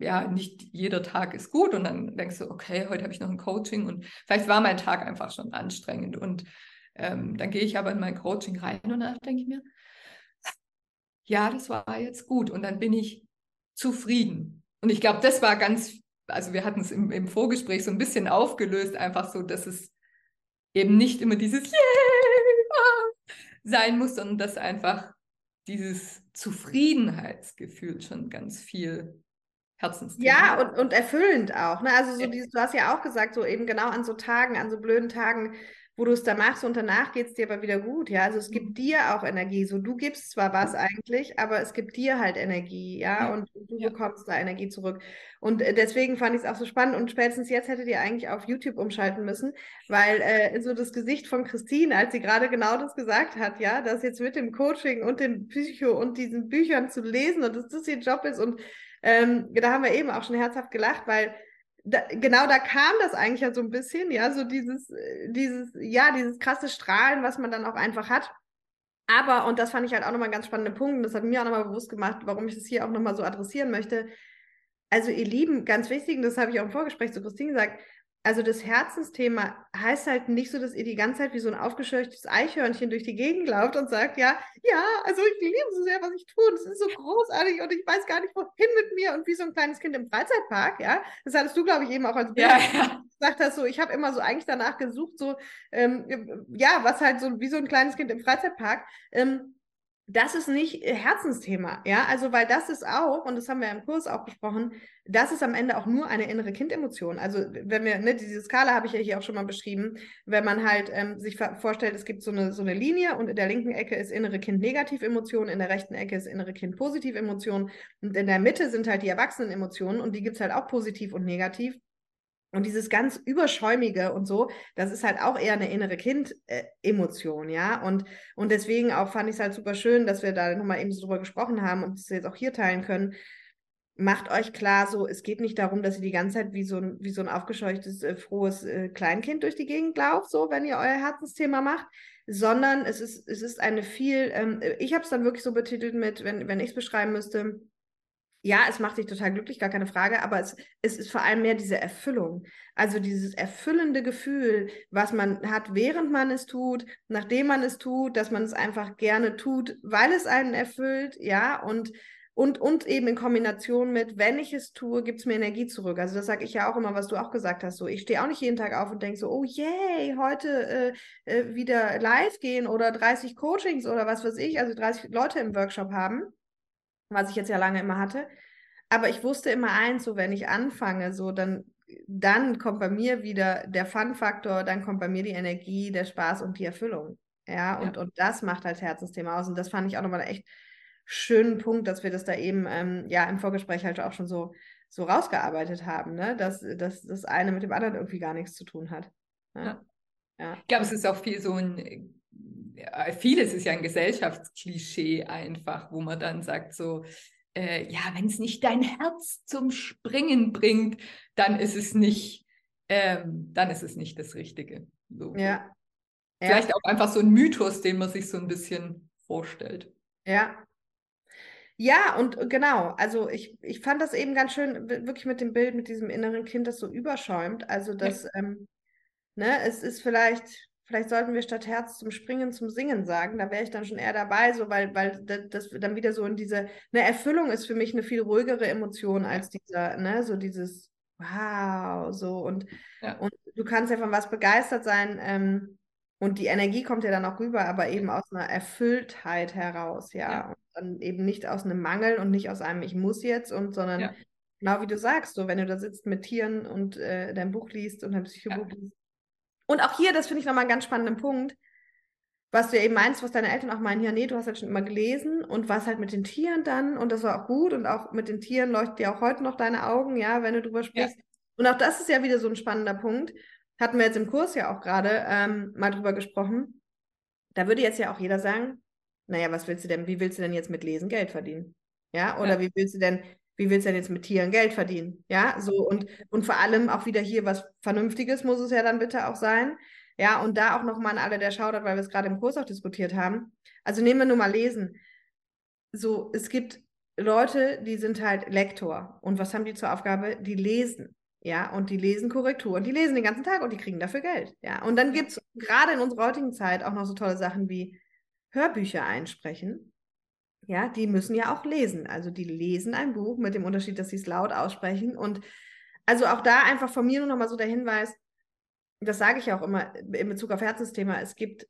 ja, nicht jeder Tag ist gut. Und dann denkst du, okay, heute habe ich noch ein Coaching und vielleicht war mein Tag einfach schon anstrengend. Und ähm, dann gehe ich aber in mein Coaching rein und dann denke ich mir, ja, das war jetzt gut. Und dann bin ich zufrieden. Und ich glaube, das war ganz, also wir hatten es im, im Vorgespräch so ein bisschen aufgelöst, einfach so, dass es eben nicht immer dieses Yeah sein muss, sondern dass einfach dieses Zufriedenheitsgefühl schon ganz viel Herzensthema. Ja, und, und erfüllend auch. Ne? Also so dieses, du hast ja auch gesagt, so eben genau an so Tagen, an so blöden Tagen, wo du es da machst und danach geht es dir aber wieder gut, ja. Also es gibt mhm. dir auch Energie. So, du gibst zwar was eigentlich, aber es gibt dir halt Energie, ja, ja. und du ja. bekommst da Energie zurück. Und äh, deswegen fand ich es auch so spannend und spätestens jetzt hättet ihr eigentlich auf YouTube umschalten müssen, weil äh, so das Gesicht von Christine, als sie gerade genau das gesagt hat, ja, dass jetzt mit dem Coaching und dem Psycho und diesen Büchern zu lesen und dass das ihr Job ist und ähm, da haben wir eben auch schon herzhaft gelacht, weil da, genau da kam das eigentlich ja so ein bisschen, ja, so dieses, äh, dieses, ja, dieses krasse Strahlen, was man dann auch einfach hat. Aber, und das fand ich halt auch nochmal einen ganz spannenden Punkt, und das hat mir auch nochmal bewusst gemacht, warum ich das hier auch nochmal so adressieren möchte. Also, ihr Lieben, ganz wichtig, und das habe ich auch im Vorgespräch zu Christine gesagt, also das Herzensthema heißt halt nicht so, dass ihr die ganze Zeit wie so ein aufgescheuchtes Eichhörnchen durch die Gegend lauft und sagt, ja, ja, also ich liebe so sehr, was ich tue und es ist so großartig und ich weiß gar nicht, wohin mit mir und wie so ein kleines Kind im Freizeitpark, ja. Das hattest du, glaube ich, eben auch als Bild ja, ja. gesagt hast, so, ich habe immer so eigentlich danach gesucht, so, ähm, ja, was halt so wie so ein kleines Kind im Freizeitpark. Ähm, das ist nicht äh, Herzensthema, ja, also weil das ist auch, und das haben wir im Kurs auch besprochen, das ist am Ende auch nur eine innere Kindemotion. Also wenn wir, ne, diese Skala habe ich ja hier auch schon mal beschrieben, wenn man halt ähm, sich vorstellt, es gibt so eine, so eine Linie und in der linken Ecke ist innere Kind Negativemotion, in der rechten Ecke ist innere Kind Positivemotion und in der Mitte sind halt die Erwachsenenemotionen und die gibt es halt auch positiv und negativ. Und dieses ganz Überschäumige und so, das ist halt auch eher eine innere Kind-Emotion, ja. Und, und deswegen auch fand ich es halt super schön, dass wir da nochmal eben so drüber gesprochen haben und das jetzt auch hier teilen können. Macht euch klar, so, es geht nicht darum, dass ihr die ganze Zeit wie so ein, wie so ein aufgescheuchtes, äh, frohes äh, Kleinkind durch die Gegend lauft, so, wenn ihr euer Herzensthema macht, sondern es ist, es ist eine viel, ähm, ich habe es dann wirklich so betitelt mit, wenn, wenn ich es beschreiben müsste, ja, es macht dich total glücklich, gar keine Frage, aber es, es ist vor allem mehr diese Erfüllung. Also dieses erfüllende Gefühl, was man hat, während man es tut, nachdem man es tut, dass man es einfach gerne tut, weil es einen erfüllt, ja, und, und, und eben in Kombination mit, wenn ich es tue, gibt es mir Energie zurück. Also das sage ich ja auch immer, was du auch gesagt hast. So, ich stehe auch nicht jeden Tag auf und denke so, oh yay, heute äh, äh, wieder live gehen oder 30 Coachings oder was weiß ich, also 30 Leute im Workshop haben was ich jetzt ja lange immer hatte. Aber ich wusste immer eins, so wenn ich anfange, so dann, dann kommt bei mir wieder der Fun-Faktor, dann kommt bei mir die Energie, der Spaß und die Erfüllung. Ja, und, ja. und das macht halt Herzensthema aus. Und das fand ich auch nochmal echt schönen Punkt, dass wir das da eben ähm, ja im Vorgespräch halt auch schon so, so rausgearbeitet haben, ne? dass, dass das eine mit dem anderen irgendwie gar nichts zu tun hat. Ne? Ja. ja. Ich glaube, es ist auch viel so ein, vieles ist ja ein Gesellschaftsklischee einfach, wo man dann sagt so, äh, ja, wenn es nicht dein Herz zum Springen bringt, dann ist es nicht, ähm, dann ist es nicht das Richtige. So. Ja. Vielleicht ja. auch einfach so ein Mythos, den man sich so ein bisschen vorstellt. Ja. Ja, und genau, also ich, ich fand das eben ganz schön, wirklich mit dem Bild, mit diesem inneren Kind, das so überschäumt. Also das, ja. ähm, ne, es ist vielleicht, vielleicht sollten wir statt Herz zum Springen zum Singen sagen. Da wäre ich dann schon eher dabei, so weil, weil das dann wieder so in diese, eine Erfüllung ist für mich eine viel ruhigere Emotion als dieser, ne, so dieses Wow, so und, ja. und du kannst ja von was begeistert sein. Ähm, und die Energie kommt ja dann auch rüber, aber eben aus einer Erfülltheit heraus, ja. ja. Und dann eben nicht aus einem Mangel und nicht aus einem Ich muss jetzt und sondern ja. genau wie du sagst, so wenn du da sitzt mit Tieren und äh, dein Buch liest und dein Psychobuch liest. Und auch hier, das finde ich nochmal einen ganz spannenden Punkt, was du eben meinst, was deine Eltern auch meinen, ja, nee, du hast halt schon immer gelesen und was halt mit den Tieren dann und das war auch gut und auch mit den Tieren leuchten dir auch heute noch deine Augen, ja, wenn du drüber sprichst. Und auch das ist ja wieder so ein spannender Punkt hatten wir jetzt im Kurs ja auch gerade ähm, mal drüber gesprochen. Da würde jetzt ja auch jeder sagen, naja, was willst du denn, wie willst du denn jetzt mit Lesen Geld verdienen? Ja, oder ja. wie willst du denn, wie willst du denn jetzt mit Tieren Geld verdienen? Ja, so und, und vor allem auch wieder hier was Vernünftiges muss es ja dann bitte auch sein. Ja, und da auch nochmal an alle, der schaudert, weil wir es gerade im Kurs auch diskutiert haben. Also nehmen wir nur mal Lesen. So, es gibt Leute, die sind halt Lektor. Und was haben die zur Aufgabe? Die lesen. Ja, und die lesen Korrektur und die lesen den ganzen Tag und die kriegen dafür Geld. Ja, und dann gibt es gerade in unserer heutigen Zeit auch noch so tolle Sachen wie Hörbücher einsprechen. Ja, die müssen ja auch lesen. Also die lesen ein Buch mit dem Unterschied, dass sie es laut aussprechen. Und also auch da einfach von mir nur noch mal so der Hinweis, das sage ich auch immer in Bezug auf Herzensthema, es gibt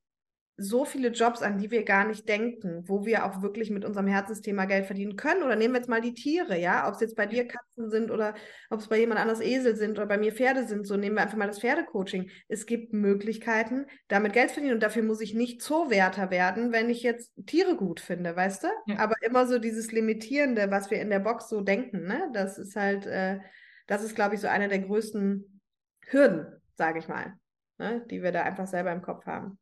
so viele Jobs, an die wir gar nicht denken, wo wir auch wirklich mit unserem Herzensthema Geld verdienen können. Oder nehmen wir jetzt mal die Tiere, ja, ob es jetzt bei dir Katzen sind oder ob es bei jemand anders Esel sind oder bei mir Pferde sind, so nehmen wir einfach mal das Pferdecoaching. Es gibt Möglichkeiten, damit Geld verdienen und dafür muss ich nicht Zoowärter werden, wenn ich jetzt Tiere gut finde, weißt du? Ja. Aber immer so dieses Limitierende, was wir in der Box so denken, ne? Das ist halt, äh, das ist, glaube ich, so eine der größten Hürden, sage ich mal, ne? die wir da einfach selber im Kopf haben.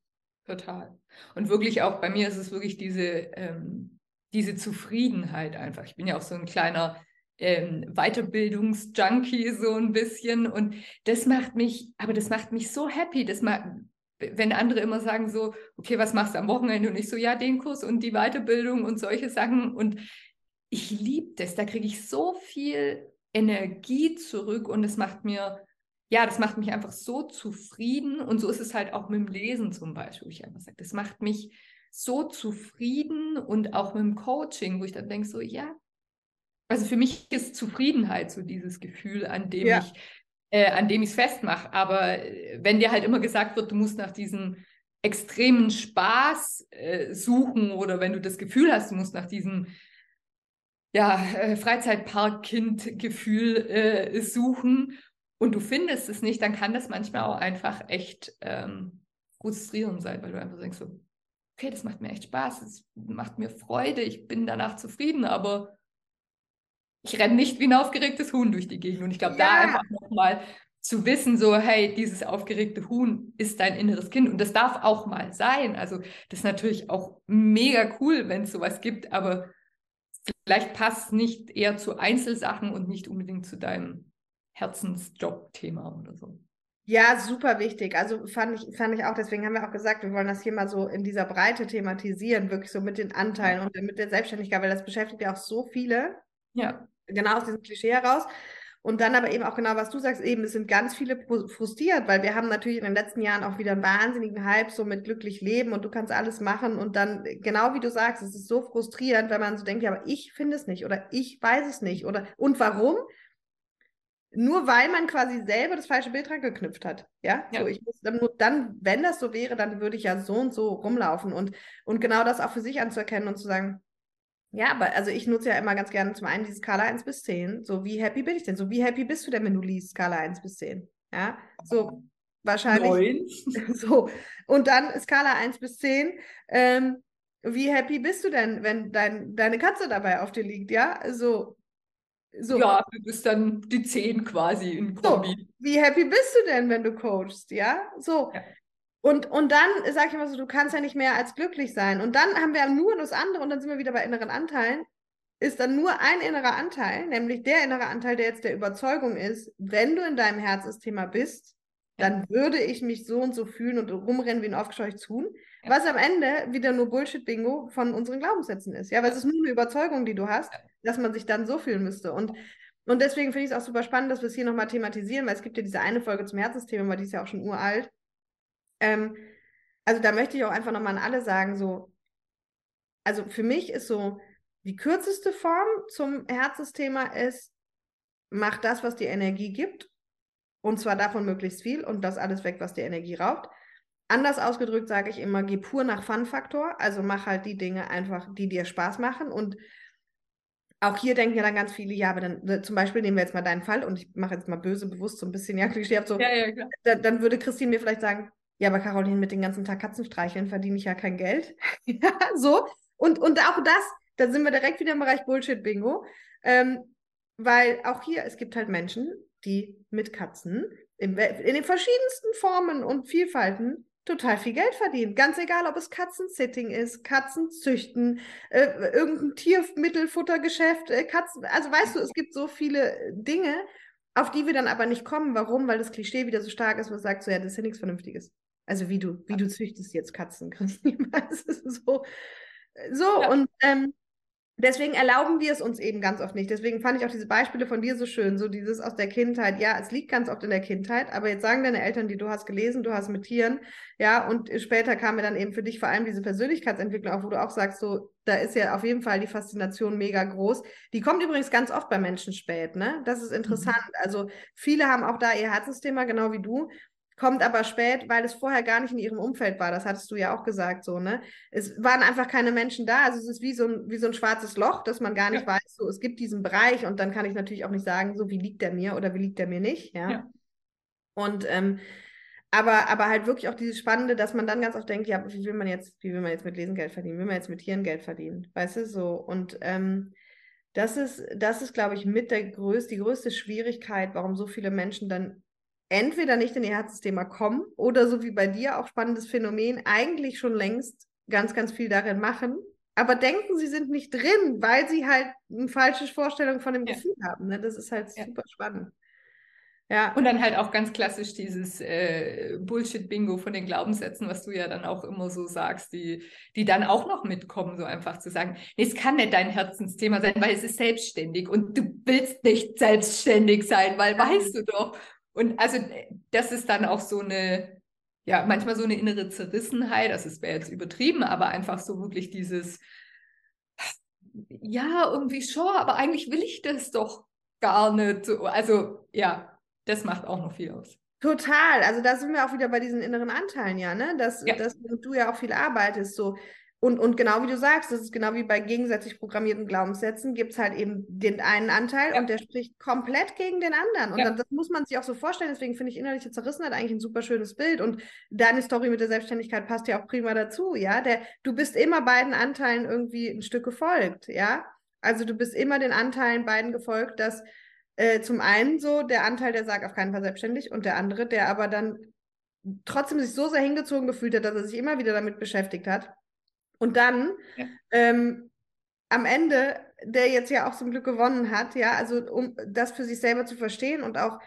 Total. Und wirklich auch bei mir ist es wirklich diese, ähm, diese Zufriedenheit einfach. Ich bin ja auch so ein kleiner ähm, Weiterbildungsjunkie so ein bisschen und das macht mich, aber das macht mich so happy. Das macht, wenn andere immer sagen so, okay, was machst du am Wochenende? Und ich so, ja, den Kurs und die Weiterbildung und solche Sachen. Und ich liebe das. Da kriege ich so viel Energie zurück und es macht mir ja, das macht mich einfach so zufrieden und so ist es halt auch mit dem Lesen zum Beispiel, wo ich einfach sage, das macht mich so zufrieden und auch mit dem Coaching, wo ich dann denke so, ja, also für mich ist Zufriedenheit so dieses Gefühl, an dem ja. ich äh, an dem ich es festmache. Aber äh, wenn dir halt immer gesagt wird, du musst nach diesem extremen Spaß äh, suchen oder wenn du das Gefühl hast, du musst nach diesem ja, äh, Freizeitpark-Kind-Gefühl äh, suchen und du findest es nicht, dann kann das manchmal auch einfach echt ähm, frustrierend sein, weil du einfach denkst so, okay, das macht mir echt Spaß, es macht mir Freude, ich bin danach zufrieden, aber ich renne nicht wie ein aufgeregtes Huhn durch die Gegend. Und ich glaube, ja. da einfach nochmal zu wissen, so, hey, dieses aufgeregte Huhn ist dein inneres Kind und das darf auch mal sein. Also das ist natürlich auch mega cool, wenn es sowas gibt, aber vielleicht passt es nicht eher zu Einzelsachen und nicht unbedingt zu deinem Herzensjob-Thema oder so. Ja, super wichtig. Also fand ich, fand ich auch, deswegen haben wir auch gesagt, wir wollen das hier mal so in dieser Breite thematisieren, wirklich so mit den Anteilen und mit der Selbstständigkeit, weil das beschäftigt ja auch so viele. Ja. Genau aus diesem Klischee heraus. Und dann aber eben auch genau, was du sagst, eben, es sind ganz viele frustriert, weil wir haben natürlich in den letzten Jahren auch wieder einen wahnsinnigen Hype so mit glücklich leben und du kannst alles machen und dann, genau wie du sagst, es ist so frustrierend, wenn man so denkt, ja, aber ich finde es nicht oder ich weiß es nicht oder und warum? Nur weil man quasi selber das falsche Bild dran geknüpft hat. Ja, ja. so ich muss dann nur dann, wenn das so wäre, dann würde ich ja so und so rumlaufen und, und genau das auch für sich anzuerkennen und zu sagen, ja, aber also ich nutze ja immer ganz gerne zum einen die Skala 1 bis 10. So, wie happy bin ich denn? So, wie happy bist du denn, wenn du liest, Skala 1 bis 10? Ja, so wahrscheinlich. Neun. So, und dann Skala 1 bis 10. Ähm, wie happy bist du denn, wenn dein, deine Katze dabei auf dir liegt, ja? So, so. Ja, du bist dann die 10 quasi in Kombi. So, wie happy bist du denn, wenn du coachst, ja? So. Ja. Und, und dann sage ich immer so, du kannst ja nicht mehr als glücklich sein. Und dann haben wir nur das andere und dann sind wir wieder bei inneren Anteilen. Ist dann nur ein innerer Anteil, nämlich der innere Anteil, der jetzt der Überzeugung ist, wenn du in deinem Herzensthema bist, dann würde ich mich so und so fühlen und rumrennen wie ein aufgescheuchtes Huhn. Ja. Was am Ende wieder nur Bullshit-Bingo von unseren Glaubenssätzen ist. Ja, weil es ist nur eine Überzeugung, die du hast, dass man sich dann so fühlen müsste. Und, und deswegen finde ich es auch super spannend, dass wir es hier nochmal thematisieren, weil es gibt ja diese eine Folge zum Herzensthema, aber die ist ja auch schon uralt. Ähm, also da möchte ich auch einfach nochmal an alle sagen, so, also für mich ist so, die kürzeste Form zum Herzensthema ist, mach das, was die Energie gibt und zwar davon möglichst viel und das alles weg, was die Energie raubt. Anders ausgedrückt sage ich immer, geh pur nach Fun-Faktor. Also mach halt die Dinge einfach, die dir Spaß machen. Und auch hier denken ja dann ganz viele, ja, aber dann zum Beispiel nehmen wir jetzt mal deinen Fall und ich mache jetzt mal böse bewusst so ein bisschen, ja, klischeehaft so. Ja, ja, klar. Dann, dann würde Christine mir vielleicht sagen, ja, aber Caroline, mit den ganzen Tag Katzen streicheln verdiene ich ja kein Geld. ja, so. Und, und auch das, da sind wir direkt wieder im Bereich Bullshit-Bingo. Ähm, weil auch hier, es gibt halt Menschen, die mit Katzen in, in den verschiedensten Formen und Vielfalten total viel Geld verdienen. Ganz egal, ob es Katzensitting ist, Katzenzüchten, äh, irgendein Tiermittelfuttergeschäft, äh, Katzen. Also weißt du, es gibt so viele Dinge, auf die wir dann aber nicht kommen. Warum? Weil das Klischee wieder so stark ist, wo sagt, so ja, das ist ja nichts Vernünftiges. Also wie du, wie du züchtest jetzt Katzen, Christine. so, so ja. und ähm, deswegen erlauben wir es uns eben ganz oft nicht. Deswegen fand ich auch diese Beispiele von dir so schön, so dieses aus der Kindheit. Ja, es liegt ganz oft in der Kindheit, aber jetzt sagen deine Eltern, die du hast gelesen, du hast mit Tieren, ja, und später kam mir dann eben für dich vor allem diese Persönlichkeitsentwicklung auch, wo du auch sagst, so, da ist ja auf jeden Fall die Faszination mega groß. Die kommt übrigens ganz oft bei Menschen spät, ne? Das ist interessant. Mhm. Also viele haben auch da ihr Herzensthema, genau wie du kommt aber spät, weil es vorher gar nicht in ihrem Umfeld war. Das hattest du ja auch gesagt, so, ne? Es waren einfach keine Menschen da. Also es ist wie so ein, wie so ein schwarzes Loch, dass man gar nicht ja. weiß, so, es gibt diesen Bereich und dann kann ich natürlich auch nicht sagen, so, wie liegt der mir oder wie liegt der mir nicht, ja. ja. Und, ähm, aber, aber halt wirklich auch dieses Spannende, dass man dann ganz oft denkt, ja, wie will man jetzt, wie will man jetzt mit Lesen Geld verdienen? Wie will man jetzt mit Tieren Geld verdienen? Weißt du, so. Und, ähm, das ist, das ist, glaube ich, mit der größte, die größte Schwierigkeit, warum so viele Menschen dann entweder nicht in ihr Herzensthema kommen oder so wie bei dir auch spannendes Phänomen, eigentlich schon längst ganz, ganz viel darin machen, aber denken, sie sind nicht drin, weil sie halt eine falsche Vorstellung von dem ja. Gefühl haben. Ne? Das ist halt ja. super spannend. Ja. Und dann halt auch ganz klassisch dieses äh, Bullshit-Bingo von den Glaubenssätzen, was du ja dann auch immer so sagst, die, die dann auch noch mitkommen, so einfach zu sagen, nee, es kann nicht dein Herzensthema sein, weil es ist selbstständig und du willst nicht selbstständig sein, weil weißt du doch. Und also das ist dann auch so eine, ja, manchmal so eine innere Zerrissenheit, also es wäre jetzt übertrieben, aber einfach so wirklich dieses, ja, irgendwie schon, aber eigentlich will ich das doch gar nicht. Also ja, das macht auch noch viel aus. Total. Also da sind wir auch wieder bei diesen inneren Anteilen, ja, ne? Dass, ja. dass du ja auch viel arbeitest. So, und, und genau wie du sagst, das ist genau wie bei gegensätzlich programmierten Glaubenssätzen, gibt es halt eben den einen Anteil ja. und der spricht komplett gegen den anderen. Und ja. dann, das muss man sich auch so vorstellen. Deswegen finde ich innerliche Zerrissenheit eigentlich ein super schönes Bild. Und deine Story mit der Selbstständigkeit passt ja auch prima dazu, ja. Der, du bist immer beiden Anteilen irgendwie ein Stück gefolgt, ja. Also du bist immer den Anteilen beiden gefolgt, dass äh, zum einen so der Anteil, der sagt, auf keinen Fall selbstständig, und der andere, der aber dann trotzdem sich so sehr hingezogen gefühlt hat, dass er sich immer wieder damit beschäftigt hat und dann ja. ähm, am Ende, der jetzt ja auch zum Glück gewonnen hat, ja, also um das für sich selber zu verstehen und auch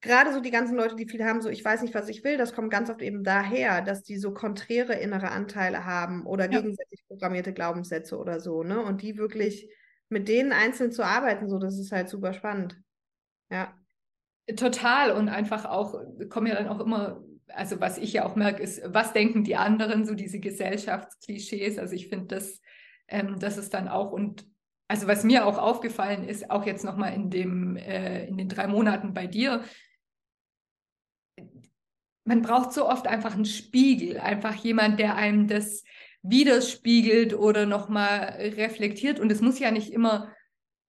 gerade so die ganzen Leute, die viel haben, so ich weiß nicht, was ich will, das kommt ganz oft eben daher, dass die so konträre innere Anteile haben oder ja. gegensätzlich programmierte Glaubenssätze oder so, ne? Und die wirklich mit denen einzeln zu arbeiten, so, das ist halt super spannend. Ja. Total und einfach auch, kommen ja dann auch immer also was ich ja auch merke, ist, was denken die anderen, so diese Gesellschaftsklischees. Also ich finde, das, ähm, das ist dann auch und also was mir auch aufgefallen ist, auch jetzt nochmal in dem, äh, in den drei Monaten bei dir, man braucht so oft einfach einen Spiegel, einfach jemand, der einem das widerspiegelt oder nochmal reflektiert. Und es muss ja nicht immer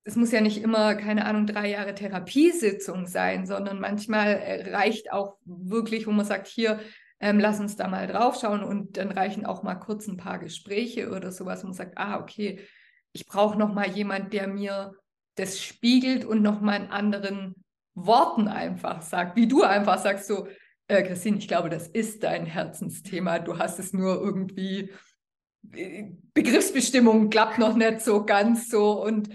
es muss ja nicht immer, keine Ahnung, drei Jahre Therapiesitzung sein, sondern manchmal reicht auch wirklich, wo man sagt, hier, ähm, lass uns da mal draufschauen und dann reichen auch mal kurz ein paar Gespräche oder sowas und man sagt, ah, okay, ich brauche noch mal jemand, der mir das spiegelt und noch mal in anderen Worten einfach sagt, wie du einfach sagst so, äh, Christine, ich glaube, das ist dein Herzensthema. Du hast es nur irgendwie äh, Begriffsbestimmung klappt noch nicht so ganz so und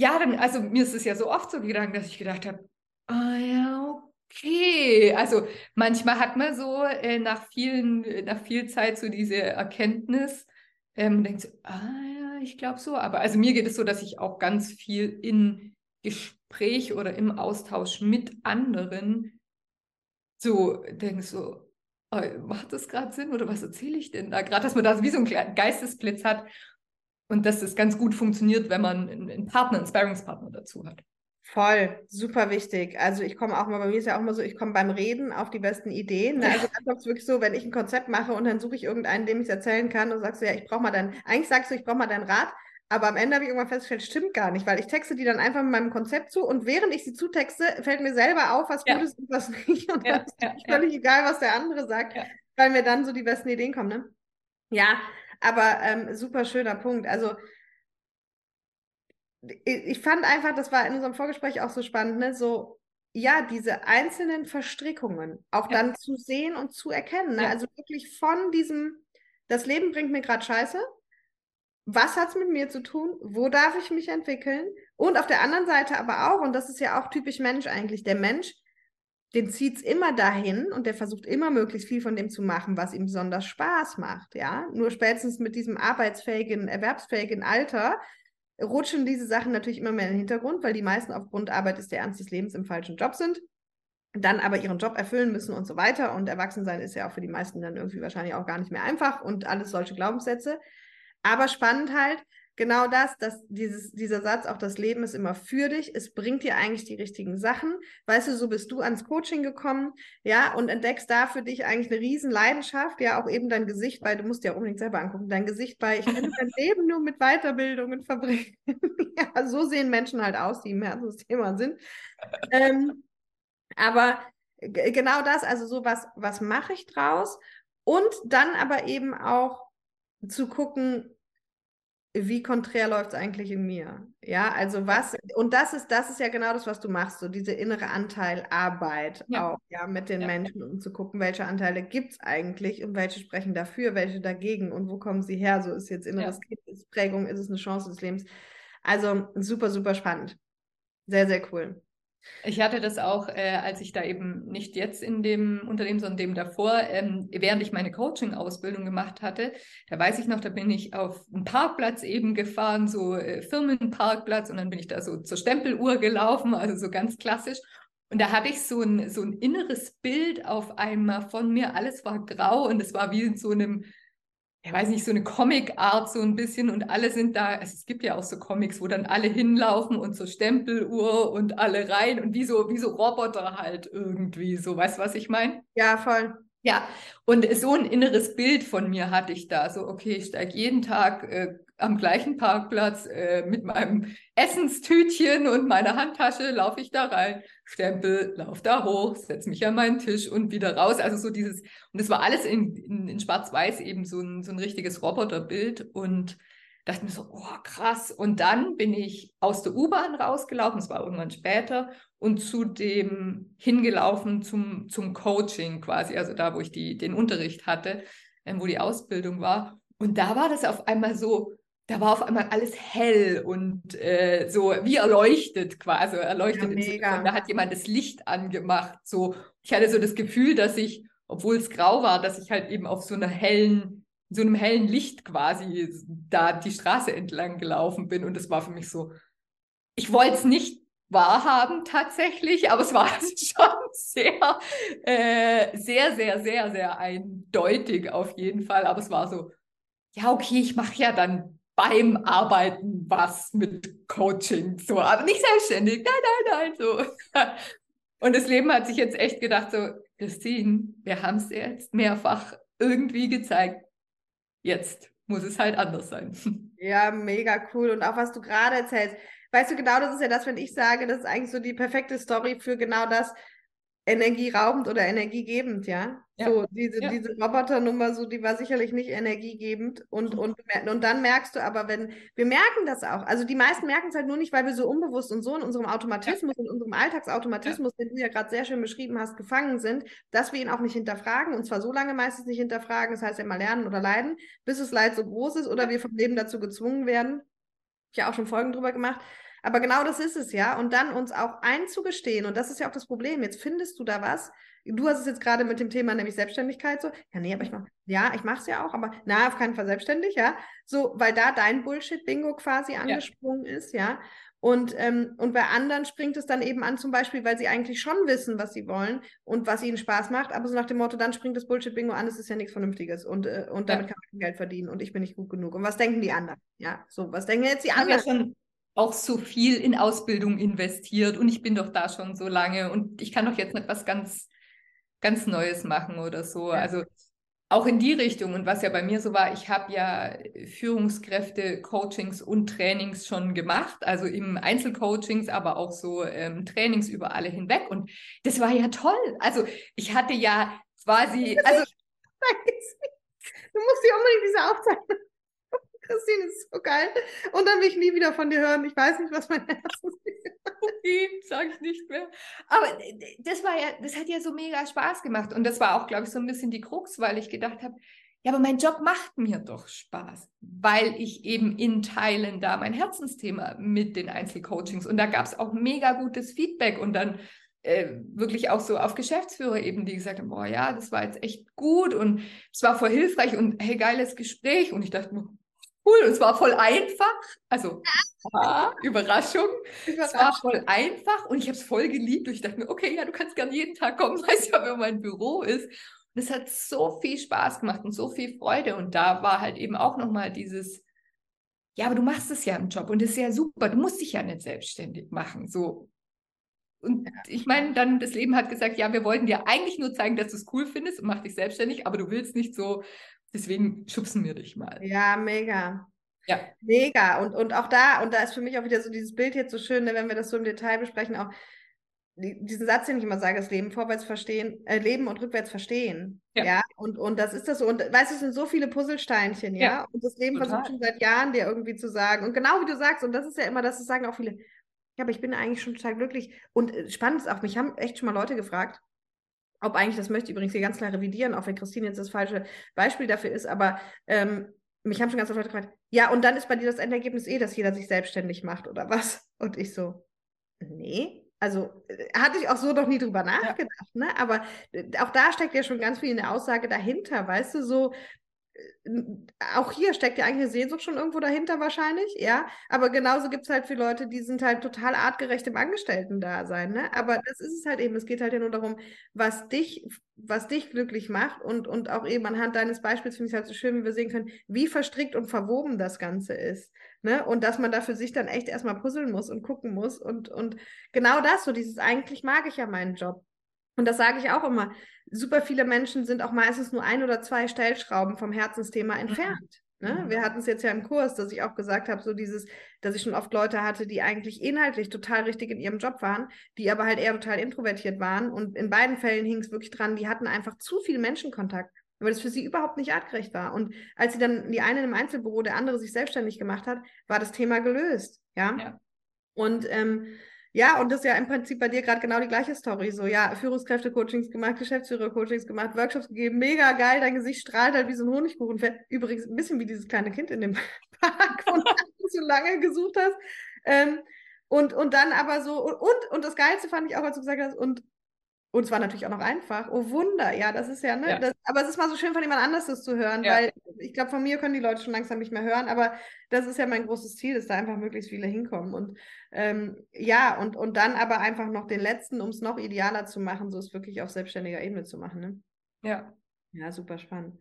ja, dann, also mir ist es ja so oft so gegangen, dass ich gedacht habe, ah ja, okay. Also manchmal hat man so äh, nach vielen, nach viel Zeit so diese Erkenntnis, ähm, denkt so, ah ja, ich glaube so. Aber also mir geht es so, dass ich auch ganz viel in Gespräch oder im Austausch mit anderen so denke so, oh, macht das gerade Sinn oder was erzähle ich denn da? Gerade, dass man da wie so einen Geistesblitz hat und dass das ganz gut funktioniert, wenn man einen Partner, einen Sparringspartner dazu hat. Voll, super wichtig. Also ich komme auch mal, bei mir ist ja auch immer so, ich komme beim Reden auf die besten Ideen. Ne? Also dann kommt es wirklich so, wenn ich ein Konzept mache und dann suche ich irgendeinen, dem ich es erzählen kann und sagst du, ja, ich brauche mal deinen, eigentlich sagst du, ich brauche mal deinen Rat, aber am Ende habe ich irgendwann festgestellt, stimmt gar nicht, weil ich texte die dann einfach mit meinem Konzept zu und während ich sie zutexte, fällt mir selber auf, was ja. gut ist und was nicht. Und ja, dann ist ja, völlig egal, was der andere sagt, weil mir dann so die besten Ideen kommen. Ne? Ja, aber ähm, super schöner Punkt. Also ich fand einfach, das war in unserem Vorgespräch auch so spannend, ne? so, ja, diese einzelnen Verstrickungen auch ja. dann zu sehen und zu erkennen. Ne? Ja. Also wirklich von diesem, das Leben bringt mir gerade Scheiße. Was hat es mit mir zu tun? Wo darf ich mich entwickeln? Und auf der anderen Seite aber auch, und das ist ja auch typisch Mensch eigentlich, der Mensch, den zieht es immer dahin und der versucht immer möglichst viel von dem zu machen, was ihm besonders Spaß macht, ja. Nur spätestens mit diesem arbeitsfähigen, erwerbsfähigen Alter rutschen diese Sachen natürlich immer mehr in den Hintergrund, weil die meisten aufgrund Arbeit ist der Ernst des Lebens im falschen Job sind, dann aber ihren Job erfüllen müssen und so weiter. Und Erwachsensein ist ja auch für die meisten dann irgendwie wahrscheinlich auch gar nicht mehr einfach und alles solche Glaubenssätze. Aber spannend halt, genau das, dass dieses, dieser Satz, auch das Leben ist immer für dich, es bringt dir eigentlich die richtigen Sachen. Weißt du, so bist du ans Coaching gekommen, ja, und entdeckst da für dich eigentlich eine riesen Leidenschaft, ja, auch eben dein Gesicht bei, du musst dir auch unbedingt selber angucken, dein Gesicht bei, ich könnte mein Leben nur mit Weiterbildungen verbringen. ja, so sehen Menschen halt aus, die im Herzensthema sind. Ähm, aber genau das, also so was, was mache ich draus? Und dann aber eben auch zu gucken, wie konträr läuft es eigentlich in mir? Ja, also was, und das ist, das ist ja genau das, was du machst, so diese innere Anteilarbeit ja. auch, ja, mit den ja. Menschen, um zu gucken, welche Anteile gibt es eigentlich und welche sprechen dafür, welche dagegen und wo kommen sie her? So ist jetzt inneres ja. Kind, ist Prägung, ist es eine Chance des Lebens. Also super, super spannend. Sehr, sehr cool. Ich hatte das auch, äh, als ich da eben nicht jetzt in dem Unternehmen, sondern dem davor, ähm, während ich meine Coaching-Ausbildung gemacht hatte, da weiß ich noch, da bin ich auf einen Parkplatz eben gefahren, so äh, Firmenparkplatz, und dann bin ich da so zur Stempeluhr gelaufen, also so ganz klassisch. Und da hatte ich so ein, so ein inneres Bild auf einmal von mir. Alles war grau und es war wie in so einem ich weiß nicht, so eine Comic-Art so ein bisschen und alle sind da, also es gibt ja auch so Comics, wo dann alle hinlaufen und zur Stempeluhr und alle rein und wie so, wie so Roboter halt irgendwie, so, weißt du, was ich meine? Ja, voll. Ja, und so ein inneres Bild von mir hatte ich da. So, okay, ich steige jeden Tag äh, am gleichen Parkplatz äh, mit meinem Essenstütchen und meiner Handtasche, laufe ich da rein, Stempel, lauf da hoch, setze mich an meinen Tisch und wieder raus. Also so dieses, und das war alles in, in, in Schwarz-Weiß eben so ein, so ein richtiges Roboterbild. Und dachte mir so, oh krass. Und dann bin ich aus der U-Bahn rausgelaufen, es war irgendwann später, und zu dem hingelaufen zum, zum Coaching quasi, also da, wo ich die, den Unterricht hatte, ähm, wo die Ausbildung war. Und da war das auf einmal so, da war auf einmal alles hell und äh, so wie erleuchtet quasi, erleuchtet. Ja, da hat jemand das Licht angemacht. So, ich hatte so das Gefühl, dass ich, obwohl es grau war, dass ich halt eben auf so einer hellen so einem hellen Licht quasi da die Straße entlang gelaufen bin. Und das war für mich so, ich wollte es nicht wahrhaben tatsächlich, aber es war schon sehr, äh, sehr, sehr, sehr, sehr eindeutig auf jeden Fall. Aber es war so, ja, okay, ich mache ja dann beim Arbeiten was mit Coaching, so, aber nicht selbstständig, nein, nein, nein, so. Und das Leben hat sich jetzt echt gedacht, so, Christine, wir haben es jetzt mehrfach irgendwie gezeigt, jetzt muss es halt anders sein. Ja, mega cool. Und auch was du gerade erzählst. Weißt du, genau das ist ja das, wenn ich sage, das ist eigentlich so die perfekte Story für genau das energieraubend oder energiegebend, ja? Ja. So, diese, ja. diese Roboternummer, so, die war sicherlich nicht energiegebend. Und, mhm. und, und dann merkst du aber, wenn, wir merken das auch. Also die meisten merken es halt nur nicht, weil wir so unbewusst und so in unserem Automatismus, ja. in unserem Alltagsautomatismus, den du ja gerade sehr schön beschrieben hast, gefangen sind, dass wir ihn auch nicht hinterfragen. Und zwar so lange meistens nicht hinterfragen, das heißt ja mal lernen oder leiden, bis das Leid so groß ist oder wir vom Leben dazu gezwungen werden. Ich habe ja auch schon Folgen drüber gemacht. Aber genau das ist es ja. Und dann uns auch einzugestehen, und das ist ja auch das Problem. Jetzt findest du da was, Du hast es jetzt gerade mit dem Thema nämlich Selbstständigkeit so. Ja, nee, aber ich mach, ja, ich mache es ja auch, aber na, auf keinen Fall selbstständig, ja. So, weil da dein Bullshit-Bingo quasi angesprungen ja. ist, ja. Und, ähm, und bei anderen springt es dann eben an, zum Beispiel, weil sie eigentlich schon wissen, was sie wollen und was ihnen Spaß macht, aber so nach dem Motto, dann springt das Bullshit-Bingo an, es ist ja nichts Vernünftiges und, äh, und damit ja. kann man Geld verdienen und ich bin nicht gut genug. Und was denken die anderen? Ja, so, was denken jetzt die anderen? Auch so viel in Ausbildung investiert und ich bin doch da schon so lange und ich kann doch jetzt nicht was ganz ganz Neues machen oder so. Ja. Also auch in die Richtung. Und was ja bei mir so war, ich habe ja Führungskräfte, Coachings und Trainings schon gemacht, also im Einzelcoachings, aber auch so ähm, Trainings über alle hinweg. Und das war ja toll. Also ich hatte ja quasi, also Du musst dir unbedingt diese Aufzeichnung Christine ist so geil. Und dann will ich nie wieder von dir hören. Ich weiß nicht, was mein Herz ist. Okay, sage ich nicht mehr. Aber das war ja, das hat ja so mega Spaß gemacht. Und das war auch, glaube ich, so ein bisschen die Krux, weil ich gedacht habe, ja, aber mein Job macht mir doch Spaß, weil ich eben in Teilen da mein Herzensthema mit den Einzelcoachings und da gab es auch mega gutes Feedback und dann äh, wirklich auch so auf Geschäftsführer eben, die gesagt haben, boah, ja, das war jetzt echt gut und es war voll hilfreich und hey, geiles Gespräch und ich dachte, cool und es war voll einfach. Also, ah, Überraschung. Überraschung. Es war voll einfach und ich habe es voll geliebt und ich dachte mir, okay, ja, du kannst gerne jeden Tag kommen, weißt ja, wenn mein Büro ist. Und es hat so viel Spaß gemacht und so viel Freude und da war halt eben auch nochmal dieses, ja, aber du machst es ja im Job und das ist ja super, du musst dich ja nicht selbstständig machen, so. Und ja. ich meine, dann das Leben hat gesagt, ja, wir wollten dir eigentlich nur zeigen, dass du es cool findest und mach dich selbstständig, aber du willst nicht so Deswegen schubsen wir dich mal. Ja, mega. Ja. Mega. Und, und auch da, und da ist für mich auch wieder so dieses Bild jetzt so schön, ne, wenn wir das so im Detail besprechen, auch diesen Satz, den ich immer sage, das Leben vorwärts verstehen, äh, Leben und rückwärts verstehen. Ja. ja. Und, und das ist das so. Und weißt du, es sind so viele Puzzlesteinchen, ja. ja. Und das Leben Total. versucht schon seit Jahren dir irgendwie zu sagen. Und genau wie du sagst, und das ist ja immer, das sagen auch viele, ja, aber ich bin eigentlich schon total glücklich. Und äh, spannend ist auch, mich haben echt schon mal Leute gefragt, ob eigentlich, das möchte ich übrigens hier ganz klar revidieren, auch wenn Christine jetzt das falsche Beispiel dafür ist, aber ähm, mich haben schon ganz oft Leute gefragt, ja, und dann ist bei dir das Endergebnis eh, dass jeder sich selbstständig macht oder was? Und ich so, nee. Also äh, hatte ich auch so noch nie drüber nachgedacht, ja. ne? Aber äh, auch da steckt ja schon ganz viel in der Aussage dahinter, weißt du, so, auch hier steckt ja eigentlich eine Sehnsucht schon irgendwo dahinter wahrscheinlich, ja. Aber genauso gibt es halt für Leute, die sind halt total artgerecht im Angestellten-Dasein, ne? Aber das ist es halt eben. Es geht halt ja nur darum, was dich, was dich glücklich macht und, und auch eben anhand deines Beispiels finde ich es halt so schön, wie wir sehen können, wie verstrickt und verwoben das Ganze ist. Ne? Und dass man da für sich dann echt erstmal puzzeln muss und gucken muss und, und genau das, so dieses eigentlich mag ich ja meinen Job. Und das sage ich auch immer. Super viele Menschen sind auch meistens nur ein oder zwei Stellschrauben vom Herzensthema entfernt. Ne? Mhm. Wir hatten es jetzt ja im Kurs, dass ich auch gesagt habe, so dieses, dass ich schon oft Leute hatte, die eigentlich inhaltlich total richtig in ihrem Job waren, die aber halt eher total introvertiert waren. Und in beiden Fällen hing es wirklich dran, die hatten einfach zu viel Menschenkontakt, weil das für sie überhaupt nicht artgerecht war. Und als sie dann die eine im Einzelbüro, der andere sich selbstständig gemacht hat, war das Thema gelöst. Ja. ja. Und ähm, ja, und das ist ja im Prinzip bei dir gerade genau die gleiche Story. So, ja, Führungskräfte-Coachings gemacht, Geschäftsführer-Coachings gemacht, Workshops gegeben, mega geil, dein Gesicht strahlt halt wie so ein Honigkuchen. Übrigens ein bisschen wie dieses kleine Kind in dem Park, wo du so lange gesucht hast. Ähm, und, und dann aber so, und, und das Geilste fand ich auch, als du gesagt hast, und und es war natürlich auch noch einfach. Oh Wunder, ja, das ist ja, ne? Ja. Das, aber es ist mal so schön von jemand anders das zu hören, ja. weil ich glaube, von mir können die Leute schon langsam nicht mehr hören, aber das ist ja mein großes Ziel, dass da einfach möglichst viele hinkommen. Und ähm, ja, und, und dann aber einfach noch den letzten, um es noch idealer zu machen, so es wirklich auf selbstständiger Ebene zu machen. Ne? Ja. Ja, super spannend.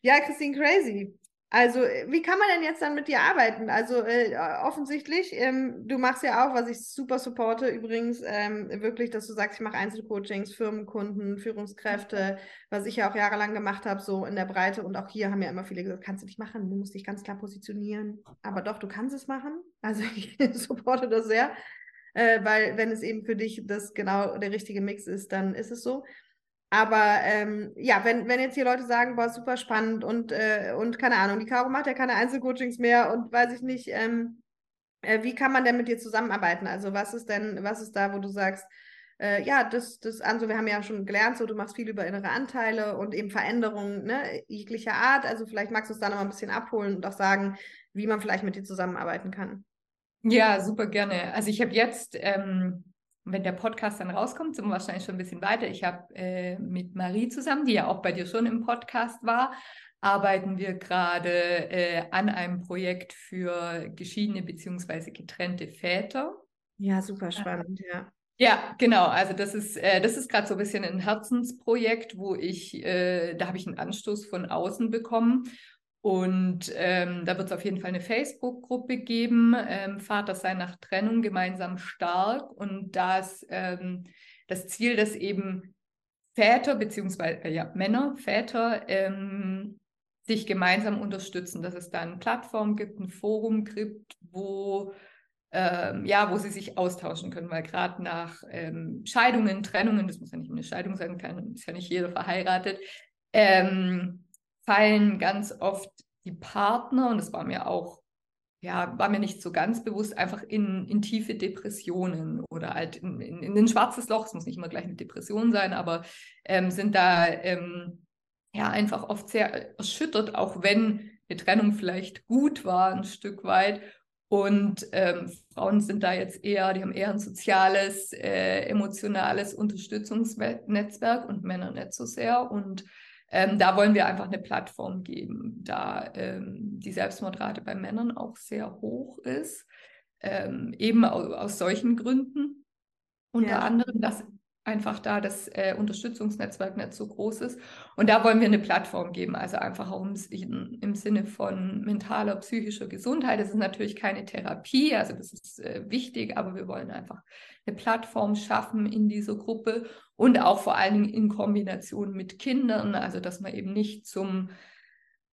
Ja, Christine Crazy. Also, äh, wie kann man denn jetzt dann mit dir arbeiten? Also, äh, offensichtlich, ähm, du machst ja auch, was ich super supporte, übrigens, ähm, wirklich, dass du sagst, ich mache Einzelcoachings, Firmenkunden, Führungskräfte, was ich ja auch jahrelang gemacht habe, so in der Breite. Und auch hier haben ja immer viele gesagt, kannst du nicht machen, du musst dich ganz klar positionieren. Aber doch, du kannst es machen. Also, ich supporte das sehr, äh, weil wenn es eben für dich das genau der richtige Mix ist, dann ist es so. Aber ähm, ja, wenn, wenn jetzt hier Leute sagen, boah, super spannend und, äh, und keine Ahnung, die Caro macht ja keine Einzelcoachings mehr und weiß ich nicht, ähm, äh, wie kann man denn mit dir zusammenarbeiten? Also was ist denn, was ist da, wo du sagst, äh, ja, das, das, also wir haben ja schon gelernt, so du machst viel über innere Anteile und eben Veränderungen ne, jeglicher Art. Also vielleicht magst du es da noch mal ein bisschen abholen und auch sagen, wie man vielleicht mit dir zusammenarbeiten kann. Ja, super gerne. Also ich habe jetzt ähm, wenn der Podcast dann rauskommt, sind wir wahrscheinlich schon ein bisschen weiter. Ich habe äh, mit Marie zusammen, die ja auch bei dir schon im Podcast war, arbeiten wir gerade äh, an einem Projekt für geschiedene bzw. getrennte Väter. Ja, super spannend, ja. Ja, genau. Also das ist, äh, das ist gerade so ein bisschen ein Herzensprojekt, wo ich, äh, da habe ich einen Anstoß von außen bekommen und ähm, da wird es auf jeden Fall eine Facebook-Gruppe geben, ähm, Vater sei nach Trennung gemeinsam stark. Und das, ähm, das Ziel, dass eben Väter, beziehungsweise äh, ja, Männer, Väter, ähm, sich gemeinsam unterstützen, dass es da eine Plattform gibt, ein Forum gibt, wo ähm, ja, wo sie sich austauschen können, weil gerade nach ähm, Scheidungen, Trennungen, das muss ja nicht eine Scheidung sein, kann, ist ja nicht jeder verheiratet, ähm, fallen ganz oft die Partner, und das war mir auch, ja, war mir nicht so ganz bewusst, einfach in, in tiefe Depressionen oder halt in, in, in ein schwarzes Loch, es muss nicht immer gleich eine Depression sein, aber ähm, sind da ähm, ja einfach oft sehr erschüttert, auch wenn eine Trennung vielleicht gut war, ein Stück weit. Und ähm, Frauen sind da jetzt eher, die haben eher ein soziales, äh, emotionales Unterstützungsnetzwerk und Männer nicht so sehr. Und ähm, da wollen wir einfach eine Plattform geben, da ähm, die Selbstmordrate bei Männern auch sehr hoch ist, ähm, eben aus, aus, solchen Gründen. Unter ja. anderem, dass einfach da das äh, Unterstützungsnetzwerk nicht so groß ist. Und da wollen wir eine Plattform geben, also einfach auch im, im Sinne von mentaler, psychischer Gesundheit. Das ist natürlich keine Therapie, also das ist äh, wichtig, aber wir wollen einfach eine Plattform schaffen in dieser Gruppe und auch vor allen Dingen in Kombination mit Kindern, also dass man eben nicht zum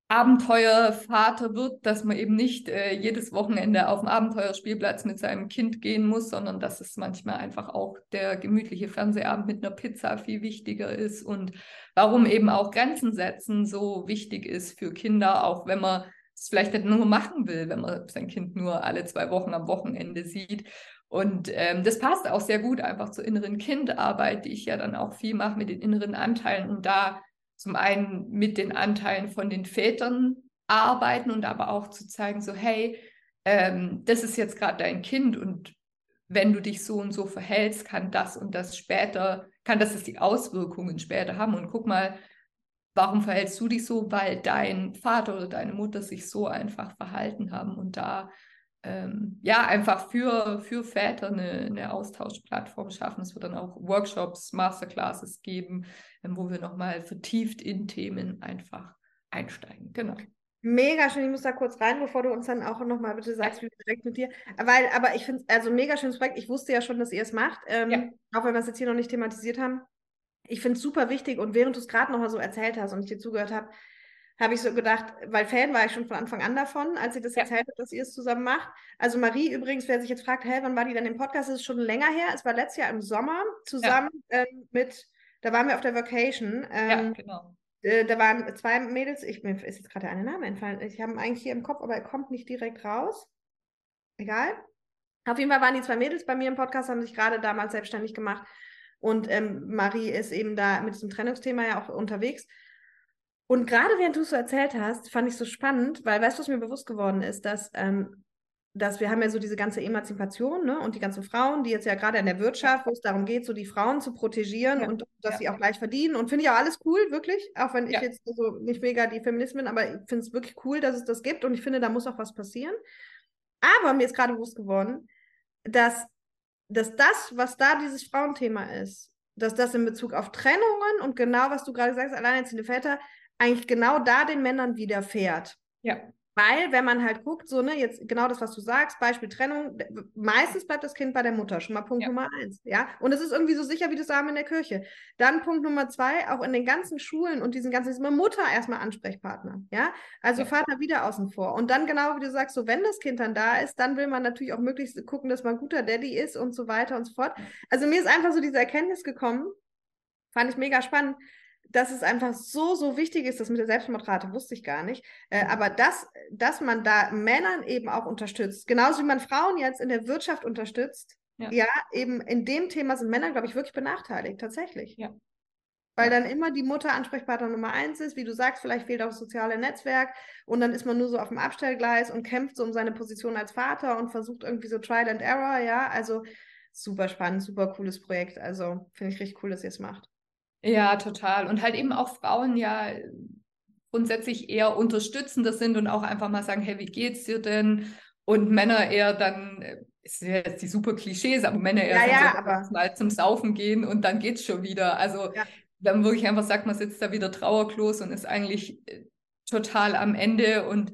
Abenteuervater wird, dass man eben nicht äh, jedes Wochenende auf dem Abenteuerspielplatz mit seinem Kind gehen muss, sondern dass es manchmal einfach auch der gemütliche Fernsehabend mit einer Pizza viel wichtiger ist und warum eben auch Grenzen setzen so wichtig ist für Kinder, auch wenn man es vielleicht nicht nur machen will, wenn man sein Kind nur alle zwei Wochen am Wochenende sieht. Und ähm, das passt auch sehr gut einfach zur inneren Kindarbeit, die ich ja dann auch viel mache mit den inneren Anteilen und da zum einen mit den Anteilen von den Vätern arbeiten und aber auch zu zeigen, so hey, ähm, das ist jetzt gerade dein Kind und wenn du dich so und so verhältst, kann das und das später, kann das die Auswirkungen später haben. Und guck mal, warum verhältst du dich so? Weil dein Vater oder deine Mutter sich so einfach verhalten haben. Und da ähm, ja, einfach für, für Väter eine, eine Austauschplattform schaffen. Es wird dann auch Workshops, Masterclasses geben, wo wir nochmal vertieft in Themen einfach einsteigen. Genau. Mega schön, ich muss da kurz rein, bevor du uns dann auch nochmal bitte sagst, wie direkt mit dir. Weil, aber ich finde es also mega schönes Projekt. Ich wusste ja schon, dass ihr es macht, ähm, ja. auch wenn wir es jetzt hier noch nicht thematisiert haben. Ich finde es super wichtig und während du es gerade nochmal so erzählt hast und ich dir zugehört habe, habe ich so gedacht, weil Fan war ich schon von Anfang an davon, als sie das ja. erzählt hat, dass ihr es zusammen macht. Also Marie übrigens, wer sich jetzt fragt, hä, wann war die denn im Podcast, das ist schon länger her. Es war letztes Jahr im Sommer zusammen ja. ähm, mit, da waren wir auf der Vacation. Ähm, ja, genau. Äh, da waren zwei Mädels, ich, mir ist jetzt gerade der eine Name entfallen. Ich habe ihn eigentlich hier im Kopf, aber er kommt nicht direkt raus. Egal. Auf jeden Fall waren die zwei Mädels bei mir im Podcast, haben sich gerade damals selbstständig gemacht. Und ähm, Marie ist eben da mit diesem Trennungsthema ja auch unterwegs. Und gerade während du es so erzählt hast, fand ich so spannend, weil weißt du, was mir bewusst geworden ist, dass, ähm, dass wir haben ja so diese ganze Emanzipation ne, und die ganzen Frauen, die jetzt ja gerade in der Wirtschaft, wo es darum geht, so die Frauen zu protegieren ja. und dass ja. sie auch gleich verdienen. Und finde ich auch alles cool, wirklich, auch wenn ja. ich jetzt so nicht mega die Feministin bin, aber ich finde es wirklich cool, dass es das gibt und ich finde, da muss auch was passieren. Aber mir ist gerade bewusst geworden, dass, dass das, was da dieses Frauenthema ist, dass das in Bezug auf Trennungen und genau, was du gerade sagst, alleinerziehende Väter, eigentlich genau da den Männern widerfährt. Ja. Weil, wenn man halt guckt, so, ne, jetzt genau das, was du sagst, Beispiel Trennung, meistens bleibt das Kind bei der Mutter, schon mal Punkt ja. Nummer eins, ja. Und es ist irgendwie so sicher wie das Arm in der Kirche. Dann Punkt Nummer zwei, auch in den ganzen Schulen und diesen ganzen, ist immer Mutter erstmal Ansprechpartner, ja. Also ja. Vater wieder außen vor. Und dann genau wie du sagst, so, wenn das Kind dann da ist, dann will man natürlich auch möglichst gucken, dass man guter Daddy ist und so weiter und so fort. Also mir ist einfach so diese Erkenntnis gekommen, Fand ich mega spannend, dass es einfach so, so wichtig ist, das mit der Selbstmordrate wusste ich gar nicht. Äh, aber dass, dass man da Männern eben auch unterstützt, genauso wie man Frauen jetzt in der Wirtschaft unterstützt, ja, ja eben in dem Thema sind Männer, glaube ich, wirklich benachteiligt, tatsächlich. Ja. Weil dann immer die Mutter Ansprechpartner Nummer eins ist, wie du sagst, vielleicht fehlt auch das soziale Netzwerk und dann ist man nur so auf dem Abstellgleis und kämpft so um seine Position als Vater und versucht irgendwie so Trial and Error, ja. Also super spannend, super cooles Projekt. Also finde ich richtig cool, dass ihr es macht. Ja, total. Und halt eben auch Frauen ja grundsätzlich eher unterstützender sind und auch einfach mal sagen, hey, wie geht's dir denn? Und Männer eher dann, ist ja jetzt die super Klischees, aber Männer eher ja, ja, so mal zum Saufen gehen und dann geht's schon wieder. Also ja. wenn man wirklich einfach sagt, man sitzt da wieder Trauerklos und ist eigentlich äh, total am Ende und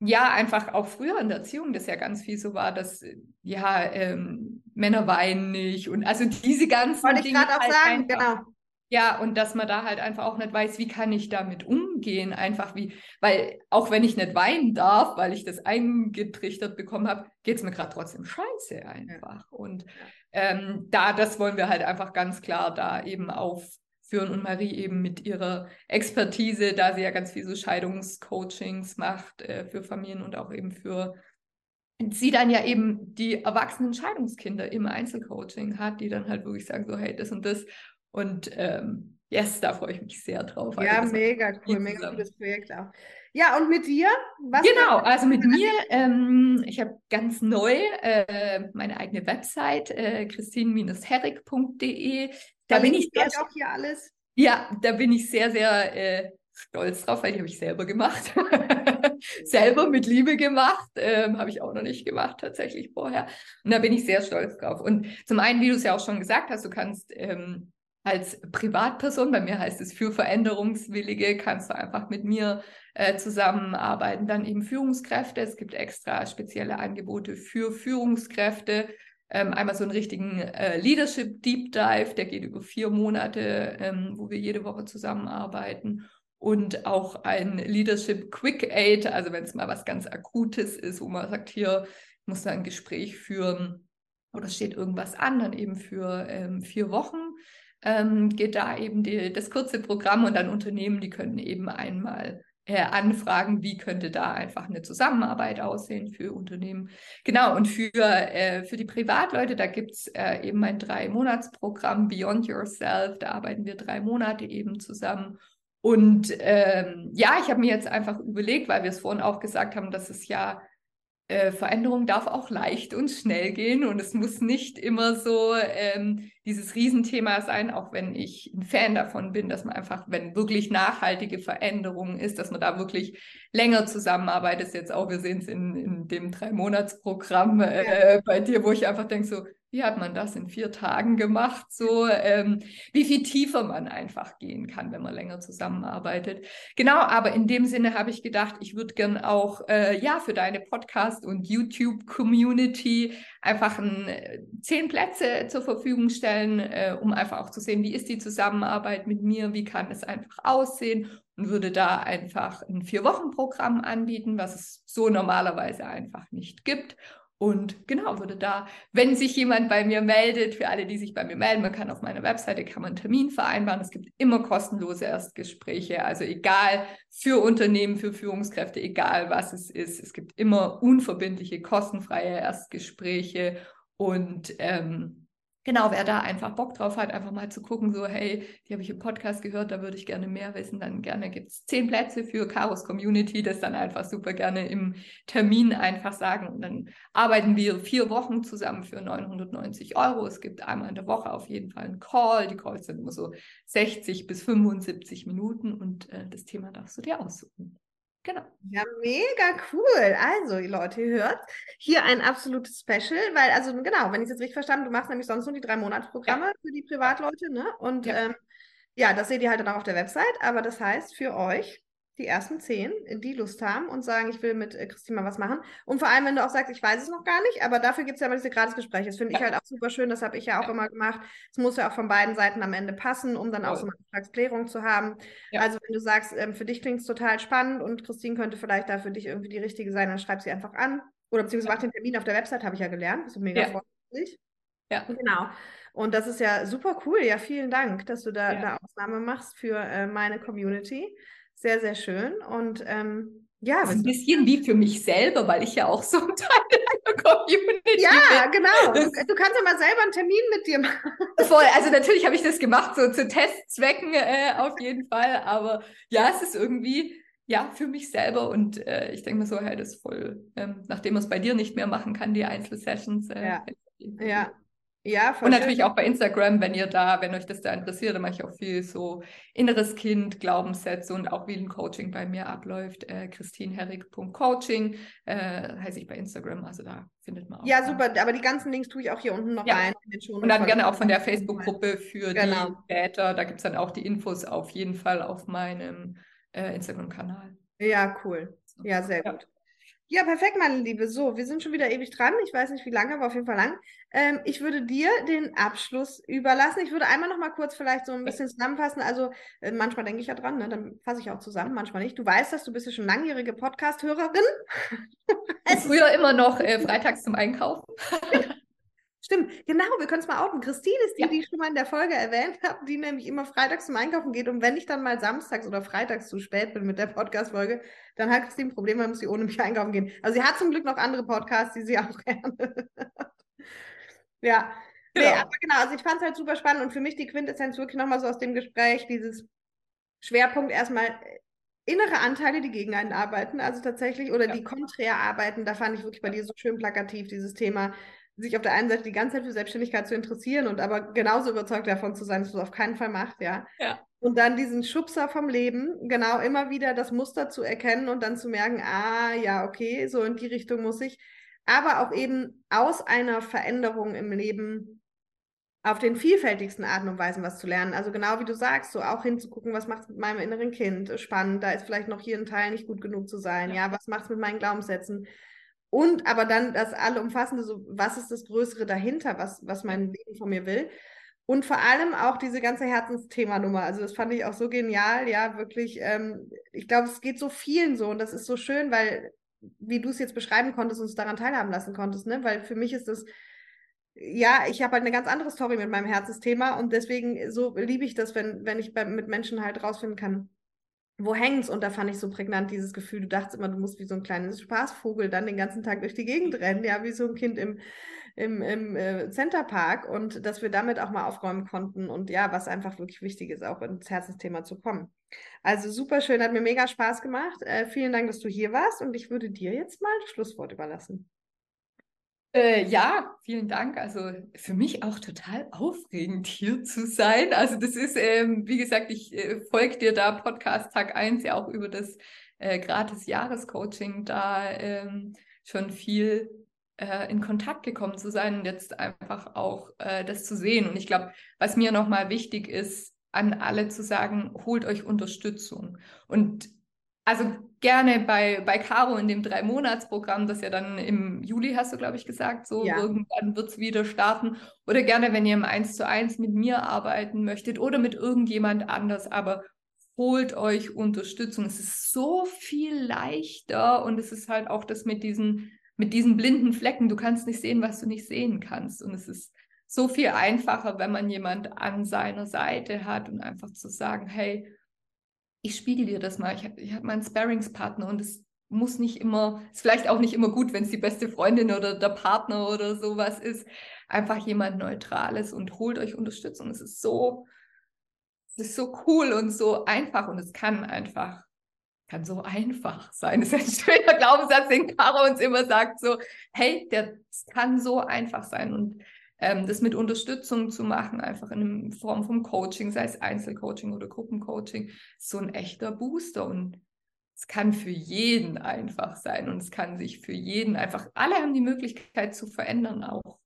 ja, einfach auch früher in der Erziehung das ja ganz viel so war, dass ja, ähm, Männer weinen nicht und also diese ganzen Wollte ich gerade auch halt sagen, einfach, genau. Ja, und dass man da halt einfach auch nicht weiß, wie kann ich damit umgehen, einfach wie, weil auch wenn ich nicht weinen darf, weil ich das eingetrichtert bekommen habe, geht es mir gerade trotzdem scheiße einfach. Ja. Und ähm, da, das wollen wir halt einfach ganz klar da eben auf führen und Marie eben mit ihrer Expertise, da sie ja ganz viel so Scheidungscoachings macht äh, für Familien und auch eben für sie dann ja eben die erwachsenen Scheidungskinder im Einzelcoaching hat, die dann halt wirklich sagen so, hey, das und das. Und ähm, yes, da freue ich mich sehr drauf. Also ja, mega cool, mega cooles Projekt auch. Ja, und mit dir? Was genau, also mit mir, ähm, ich habe ganz neu äh, meine eigene Website, äh, christine-herrig.de. Da bin ich sehr, auch hier alles. Ja, da bin ich sehr, sehr äh, stolz drauf, weil die habe ich selber gemacht. selber mit Liebe gemacht. Ähm, habe ich auch noch nicht gemacht, tatsächlich vorher. Und da bin ich sehr stolz drauf. Und zum einen, wie du es ja auch schon gesagt hast, du kannst ähm, als Privatperson, bei mir heißt es für Veränderungswillige, kannst du einfach mit mir äh, zusammenarbeiten. Dann eben Führungskräfte. Es gibt extra spezielle Angebote für Führungskräfte ähm, einmal so einen richtigen äh, Leadership Deep Dive, der geht über vier Monate, ähm, wo wir jede Woche zusammenarbeiten. Und auch ein Leadership Quick Aid, also wenn es mal was ganz Akutes ist, wo man sagt, hier muss da ein Gespräch führen oder steht irgendwas an, dann eben für ähm, vier Wochen. Ähm, geht da eben die, das kurze Programm und dann Unternehmen, die können eben einmal äh, anfragen, wie könnte da einfach eine Zusammenarbeit aussehen für Unternehmen. Genau, und für, äh, für die Privatleute, da gibt es äh, eben ein Drei-Monats-Programm Beyond Yourself, da arbeiten wir drei Monate eben zusammen. Und ähm, ja, ich habe mir jetzt einfach überlegt, weil wir es vorhin auch gesagt haben, dass es ja äh, Veränderung darf auch leicht und schnell gehen und es muss nicht immer so ähm, dieses Riesenthema sein, auch wenn ich ein Fan davon bin, dass man einfach, wenn wirklich nachhaltige Veränderung ist, dass man da wirklich länger zusammenarbeitet. Jetzt auch, wir sehen es in, in dem Drei-Monats-Programm äh, bei dir, wo ich einfach denke so, wie hat man das in vier Tagen gemacht? So, ähm, wie viel tiefer man einfach gehen kann, wenn man länger zusammenarbeitet. Genau, aber in dem Sinne habe ich gedacht, ich würde gern auch äh, ja für deine Podcast- und YouTube-Community einfach ein, äh, zehn Plätze zur Verfügung stellen, äh, um einfach auch zu sehen, wie ist die Zusammenarbeit mit mir, wie kann es einfach aussehen und würde da einfach ein Vier-Wochen-Programm anbieten, was es so normalerweise einfach nicht gibt. Und genau, würde da, wenn sich jemand bei mir meldet, für alle, die sich bei mir melden, man kann auf meiner Webseite, kann man einen Termin vereinbaren. Es gibt immer kostenlose Erstgespräche, also egal für Unternehmen, für Führungskräfte, egal was es ist. Es gibt immer unverbindliche, kostenfreie Erstgespräche und ähm, Genau, wer da einfach Bock drauf hat, einfach mal zu gucken, so, hey, die habe ich im Podcast gehört, da würde ich gerne mehr wissen, dann gerne gibt es zehn Plätze für Chaos Community, das dann einfach super gerne im Termin einfach sagen. Und dann arbeiten wir vier Wochen zusammen für 990 Euro. Es gibt einmal in der Woche auf jeden Fall einen Call. Die Calls sind immer so 60 bis 75 Minuten und äh, das Thema darfst du dir aussuchen. Genau. Ja, mega cool. Also, Leute, ihr hört hier ein absolutes Special, weil, also genau, wenn ich es jetzt richtig verstanden du machst nämlich sonst nur die drei Monatsprogramme ja. für die Privatleute, ne? Und ja. Ähm, ja, das seht ihr halt dann auch auf der Website, aber das heißt für euch die ersten zehn, die Lust haben und sagen, ich will mit äh, Christine mal was machen. Und vor allem, wenn du auch sagst, ich weiß es noch gar nicht, aber dafür gibt es ja immer diese Gratisgespräche. Das finde ja. ich halt auch super schön, das habe ich ja auch ja. immer gemacht. Es muss ja auch von beiden Seiten am Ende passen, um dann auch so eine Vertragsklärung zu haben. Ja. Also wenn du sagst, ähm, für dich klingt es total spannend und Christine könnte vielleicht da für dich irgendwie die richtige sein, dann schreib sie einfach an. Oder beziehungsweise mach den Termin auf der Website, habe ich ja gelernt. Das ist mega freundlich. Ja. Genau. Und das ist ja super cool. Ja, vielen Dank, dass du da Ja. eine Ausnahme machst für äh, meine Community. Sehr, sehr schön. Und ähm, ja, Das ist ein bisschen wie für mich selber, weil ich ja auch so ein Teil der Community ja, bin. genau. Du, du kannst ja mal selber einen Termin mit dir machen. Voll, also natürlich habe ich das gemacht, so zu Testzwecken äh, auf jeden Fall, aber ja, es ist irgendwie, ja, für mich selber und äh, ich denke mir so, hey, das ist voll, ähm, nachdem man es bei dir nicht mehr machen kann, die Einzelsessions. Äh, Ja. Ja. Ja, voll Und schön. natürlich auch bei Instagram, wenn ihr da, wenn euch das da interessiert, dann mache ich auch viel so inneres Kind, Glaubenssätze und auch wie ein Coaching bei mir abläuft. Äh, christinherrig.coaching äh, heiße ich bei Instagram, also da findet man auch. Ja, da. super. Aber die ganzen Links tue ich auch hier unten noch Ja. rein. in den Shownotes, Und dann gerne auch von der Facebook-Gruppe für Genau. die Väter. Da gibt es dann auch die Infos auf jeden Fall auf meinem äh, Instagram-Kanal. Ja, cool. Ja, sehr Ja. gut. Ja, perfekt, meine Liebe. So, wir sind schon wieder ewig dran. Ich weiß nicht, wie lange, aber auf jeden Fall lang. Ähm, ich würde dir den Abschluss überlassen. Ich würde einmal noch mal kurz vielleicht so ein bisschen zusammenfassen. Also äh, manchmal denke ich ja dran, ne? dann fasse ich auch zusammen, manchmal nicht. Du weißt das, du bist ja schon langjährige Podcast-Hörerin. Früher immer noch äh, freitags zum Einkaufen. Stimmt, genau, wir können es mal outen. Christine ist die, Ja. die ich schon mal in der Folge erwähnt habe, die nämlich immer freitags zum Einkaufen geht. Und wenn ich dann mal samstags oder freitags zu spät bin mit der Podcast-Folge, dann hat Christine ein Problem, dann muss sie ohne mich einkaufen gehen. Also sie hat zum Glück noch andere Podcasts, die sie auch gerne. Ja, nee, Genau. aber genau, also ich fand es halt super spannend und für mich die Quintessenz wirklich nochmal so aus dem Gespräch, dieses Schwerpunkt erstmal äh, innere Anteile, die gegen einen arbeiten, also tatsächlich, oder Ja. die konträr arbeiten, da fand ich wirklich bei dir so schön plakativ, dieses Thema, sich auf der einen Seite die ganze Zeit für Selbstständigkeit zu interessieren und aber genauso überzeugt davon zu sein, dass du es auf keinen Fall machst, ja. Ja. Und dann diesen Schubser vom Leben, genau, immer wieder das Muster zu erkennen und dann zu merken, ah, ja, okay, so in die Richtung muss ich. Aber auch eben aus einer Veränderung im Leben auf den vielfältigsten Arten und Weisen was zu lernen. Also genau wie du sagst, so auch hinzugucken, was macht es mit meinem inneren Kind? Spannend, da ist vielleicht noch hier ein Teil nicht gut genug zu sein. Ja, Ja. was macht es mit meinen Glaubenssätzen? Und aber dann das allumfassende, so was ist das Größere dahinter, was, was mein Leben von mir will? Und vor allem auch diese ganze Herzensthema-Nummer. Also das fand ich auch so genial, ja, wirklich. Ähm, ich glaube, es geht so vielen so und das ist so schön, weil, wie du es jetzt beschreiben konntest und uns daran teilhaben lassen konntest, ne? Weil für mich ist das, ja, ich habe halt eine ganz andere Story mit meinem Herzensthema und deswegen so liebe ich das, wenn, wenn ich bei, mit Menschen halt rausfinden kann, wo hängt's? Und da fand ich so prägnant dieses Gefühl, du dachtest immer, du musst wie so ein kleines Spaßvogel dann den ganzen Tag durch die Gegend rennen, ja, wie so ein Kind im, im, im äh, Centerpark und dass wir damit auch mal aufräumen konnten und ja, was einfach wirklich wichtig ist, auch ins Herzensthema zu kommen. Also super schön, hat mir mega Spaß gemacht. Äh, vielen Dank, dass du hier warst und ich würde dir jetzt mal das Schlusswort überlassen. Äh, ja, vielen Dank. Also für mich auch total aufregend hier zu sein. Also das ist, ähm, wie gesagt, ich äh, folge dir da Podcast Tag 1 ja auch über das äh, gratis Jahrescoaching da ähm, schon viel äh, in Kontakt gekommen zu sein und jetzt einfach auch äh, das zu sehen. Und ich glaube, was mir nochmal wichtig ist, an alle zu sagen, holt euch Unterstützung. Und also gerne bei, bei Caro in dem Drei-Monats-Programm, das ja dann im Juli, hast du, glaube ich, gesagt, so Ja. irgendwann wird es wieder starten. Oder gerne, wenn ihr im 1 zu 1 mit mir arbeiten möchtet oder mit irgendjemand anders, aber holt euch Unterstützung. Es ist so viel leichter und es ist halt auch das mit diesen, mit diesen blinden Flecken. Du kannst nicht sehen, was du nicht sehen kannst. Und es ist so viel einfacher, wenn man jemand an seiner Seite hat und einfach zu sagen, hey, ich spiegel dir das mal. Ich habe ich hab meinen Sparringspartner und es muss nicht immer, ist vielleicht auch nicht immer gut, wenn es die beste Freundin oder der Partner oder sowas ist. Einfach jemand Neutrales und holt euch Unterstützung. Es ist so, es ist so cool und so einfach und es kann einfach, kann so einfach sein. Das ist ein schöner Glaubenssatz, den Caro uns immer sagt, so, hey, der, kann so einfach sein und ähm, das mit Unterstützung zu machen, einfach in Form vom Coaching, sei es Einzelcoaching oder Gruppencoaching, so ein echter Booster und es kann für jeden einfach sein und es kann sich für jeden einfach, alle haben die Möglichkeit zu verändern auch.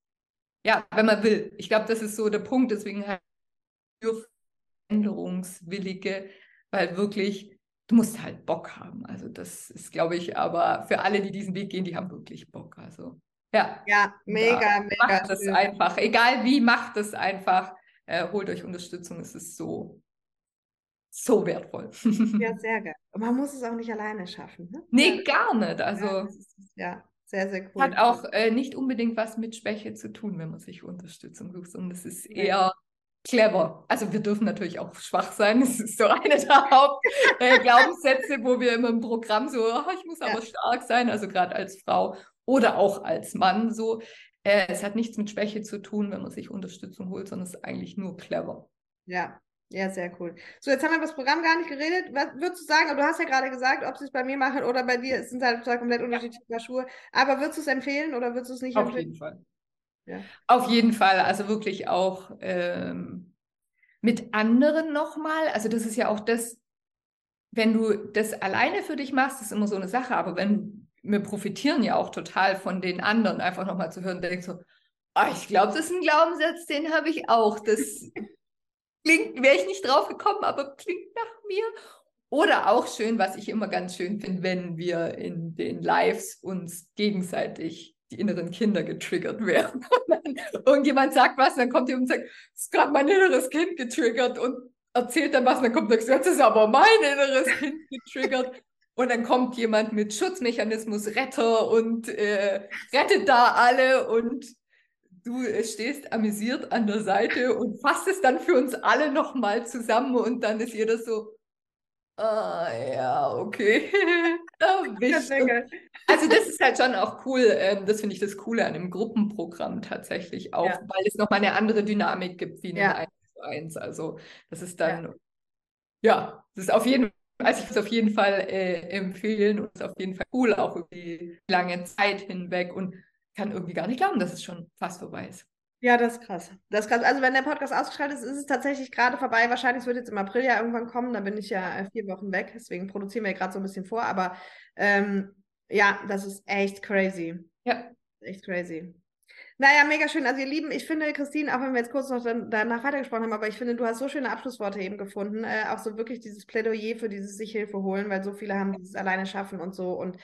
Ja, wenn man will. Ich glaube, das ist so der Punkt, deswegen halt für Veränderungswillige, weil wirklich, du musst halt Bock haben. Also das ist, glaube ich, aber für alle, die diesen Weg gehen, die haben wirklich Bock. Also ja. Ja, mega, Ja, mega Macht das schön. einfach. Egal wie, macht es einfach. Äh, holt euch Unterstützung. Es ist so, so wertvoll. Ja, sehr geil. Und man muss es auch nicht alleine schaffen. Ne? nee, Ja. gar nicht. Ja, Also, das ist, ja, Sehr, sehr cool. Hat auch äh, nicht unbedingt was mit Schwäche zu tun, wenn man sich Unterstützung sucht. Und es ist eher clever. Also wir dürfen natürlich auch schwach sein. Das ist so eine der Hauptglaubenssätze, äh, wo wir immer im Programm so, oh, ich muss aber ja. stark sein, also gerade als Frau oder auch als Mann so. Äh, es hat nichts mit Schwäche zu tun, wenn man sich Unterstützung holt, sondern es ist eigentlich nur clever. Ja, ja, sehr cool. So, jetzt haben wir über das Programm gar nicht geredet. Was würdest du sagen, du hast ja gerade gesagt, ob sie es bei mir machen oder bei dir, es sind halt zwei komplett unterschiedliche Paar Schuhe. Aber würdest du es empfehlen oder würdest du es nicht Auf empfehlen? Auf jeden Fall. Ja. Auf jeden Fall. Also wirklich auch ähm, mit anderen nochmal. Also das ist ja auch das, wenn du das alleine für dich machst, ist immer so eine Sache. Aber wenn wir profitieren ja auch total von den anderen, einfach nochmal zu hören, denkst so, oh, ich glaube, das ist ein Glaubenssatz, den habe ich auch. Das klingt, wäre ich nicht drauf gekommen, aber klingt nach mir. Oder auch schön, was ich immer ganz schön finde, wenn wir in den Lives uns gegenseitig die inneren Kinder getriggert werden. irgendjemand sagt was, dann kommt jemand und sagt, es ist gerade mein inneres Kind getriggert und erzählt dann was, und dann kommt der jetzt ist aber mein inneres Kind getriggert. Und dann kommt jemand mit Schutzmechanismus Retter und äh, rettet da alle und du äh, stehst amüsiert an der Seite und fasst es dann für uns alle nochmal zusammen und dann ist jeder so, ah ja, okay. also das ist halt schon auch cool. Ähm, das finde ich das Coole an dem Gruppenprogramm tatsächlich auch, ja. weil es nochmal eine andere Dynamik gibt wie in ja. 1 zu 1. Also das ist dann, ja, ja das ist auf jeden Fall also ich würde es auf jeden Fall äh, empfehlen und es ist auf jeden Fall cool, auch über die lange Zeit hinweg. Und kann irgendwie gar nicht glauben, dass es schon fast vorbei ist. Ja, das ist krass. Das ist krass. Also wenn der Podcast ausgestrahlt ist, ist es tatsächlich gerade vorbei. Wahrscheinlich wird jetzt im April ja irgendwann kommen. Da bin ich ja äh, vier Wochen weg. Deswegen produzieren wir gerade so ein bisschen vor. Aber ähm, ja, das ist echt crazy. Ja. Echt crazy. Naja, mega schön. Also ihr Lieben, ich finde, Christine, auch wenn wir jetzt kurz noch dann, danach weitergesprochen haben, aber ich finde, du hast so schöne Abschlussworte eben gefunden. Äh, auch so wirklich dieses Plädoyer für dieses sich Hilfe holen, weil so viele haben dieses alleine schaffen und so. Und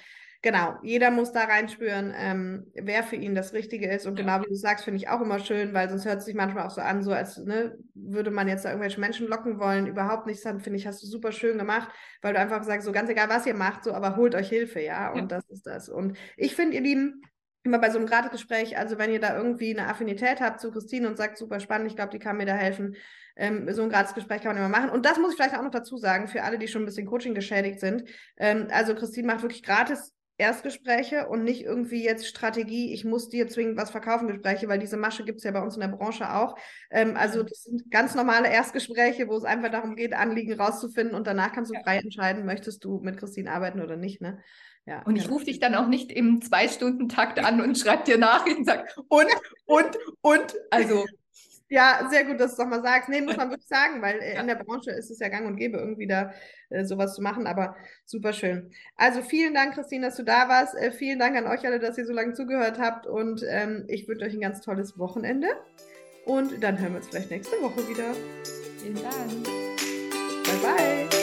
genau, jeder muss da reinspüren, ähm, wer für ihn das Richtige ist. Und ja. genau wie du sagst, finde ich auch immer schön, weil sonst hört es sich manchmal auch so an, so als ne, würde man jetzt da irgendwelche Menschen locken wollen. Überhaupt nicht. Dann finde ich, hast du super schön gemacht, weil du einfach sagst, so ganz egal, was ihr macht, so, aber holt euch Hilfe, ja. Und ja. das ist das. Und ich finde, ihr Lieben, immer bei so einem Gratisgespräch, also wenn ihr da irgendwie eine Affinität habt zu Christine und sagt, super spannend, ich glaube, die kann mir da helfen, ähm, so ein Gratisgespräch kann man immer machen. Und das muss ich vielleicht auch noch dazu sagen, für alle, die schon ein bisschen Coaching geschädigt sind. Ähm, also Christine macht wirklich gratis Erstgespräche und nicht irgendwie jetzt Strategie, ich muss dir zwingend was verkaufen, Gespräche, weil diese Masche gibt es ja bei uns in der Branche auch. Ähm, also das sind ganz normale Erstgespräche, wo es einfach darum geht, Anliegen rauszufinden und danach kannst du frei entscheiden, möchtest du mit Christine arbeiten oder nicht. Ne? Ja, und ich rufe dich dann auch nicht im Zwei-Stunden-Takt an und schreibe dir Nachrichten und sage, und, und, und. Also ja, sehr gut, dass du es nochmal sagst. Nee, muss man wirklich sagen, weil äh, in der Branche ist es ja gang und gäbe, irgendwie da äh, sowas zu machen, aber super schön. Also vielen Dank, Christine, dass du da warst. Äh, vielen Dank an euch alle, dass ihr so lange zugehört habt und ähm, ich wünsche euch ein ganz tolles Wochenende und dann hören wir uns vielleicht nächste Woche wieder. Vielen Dank. Bye, bye.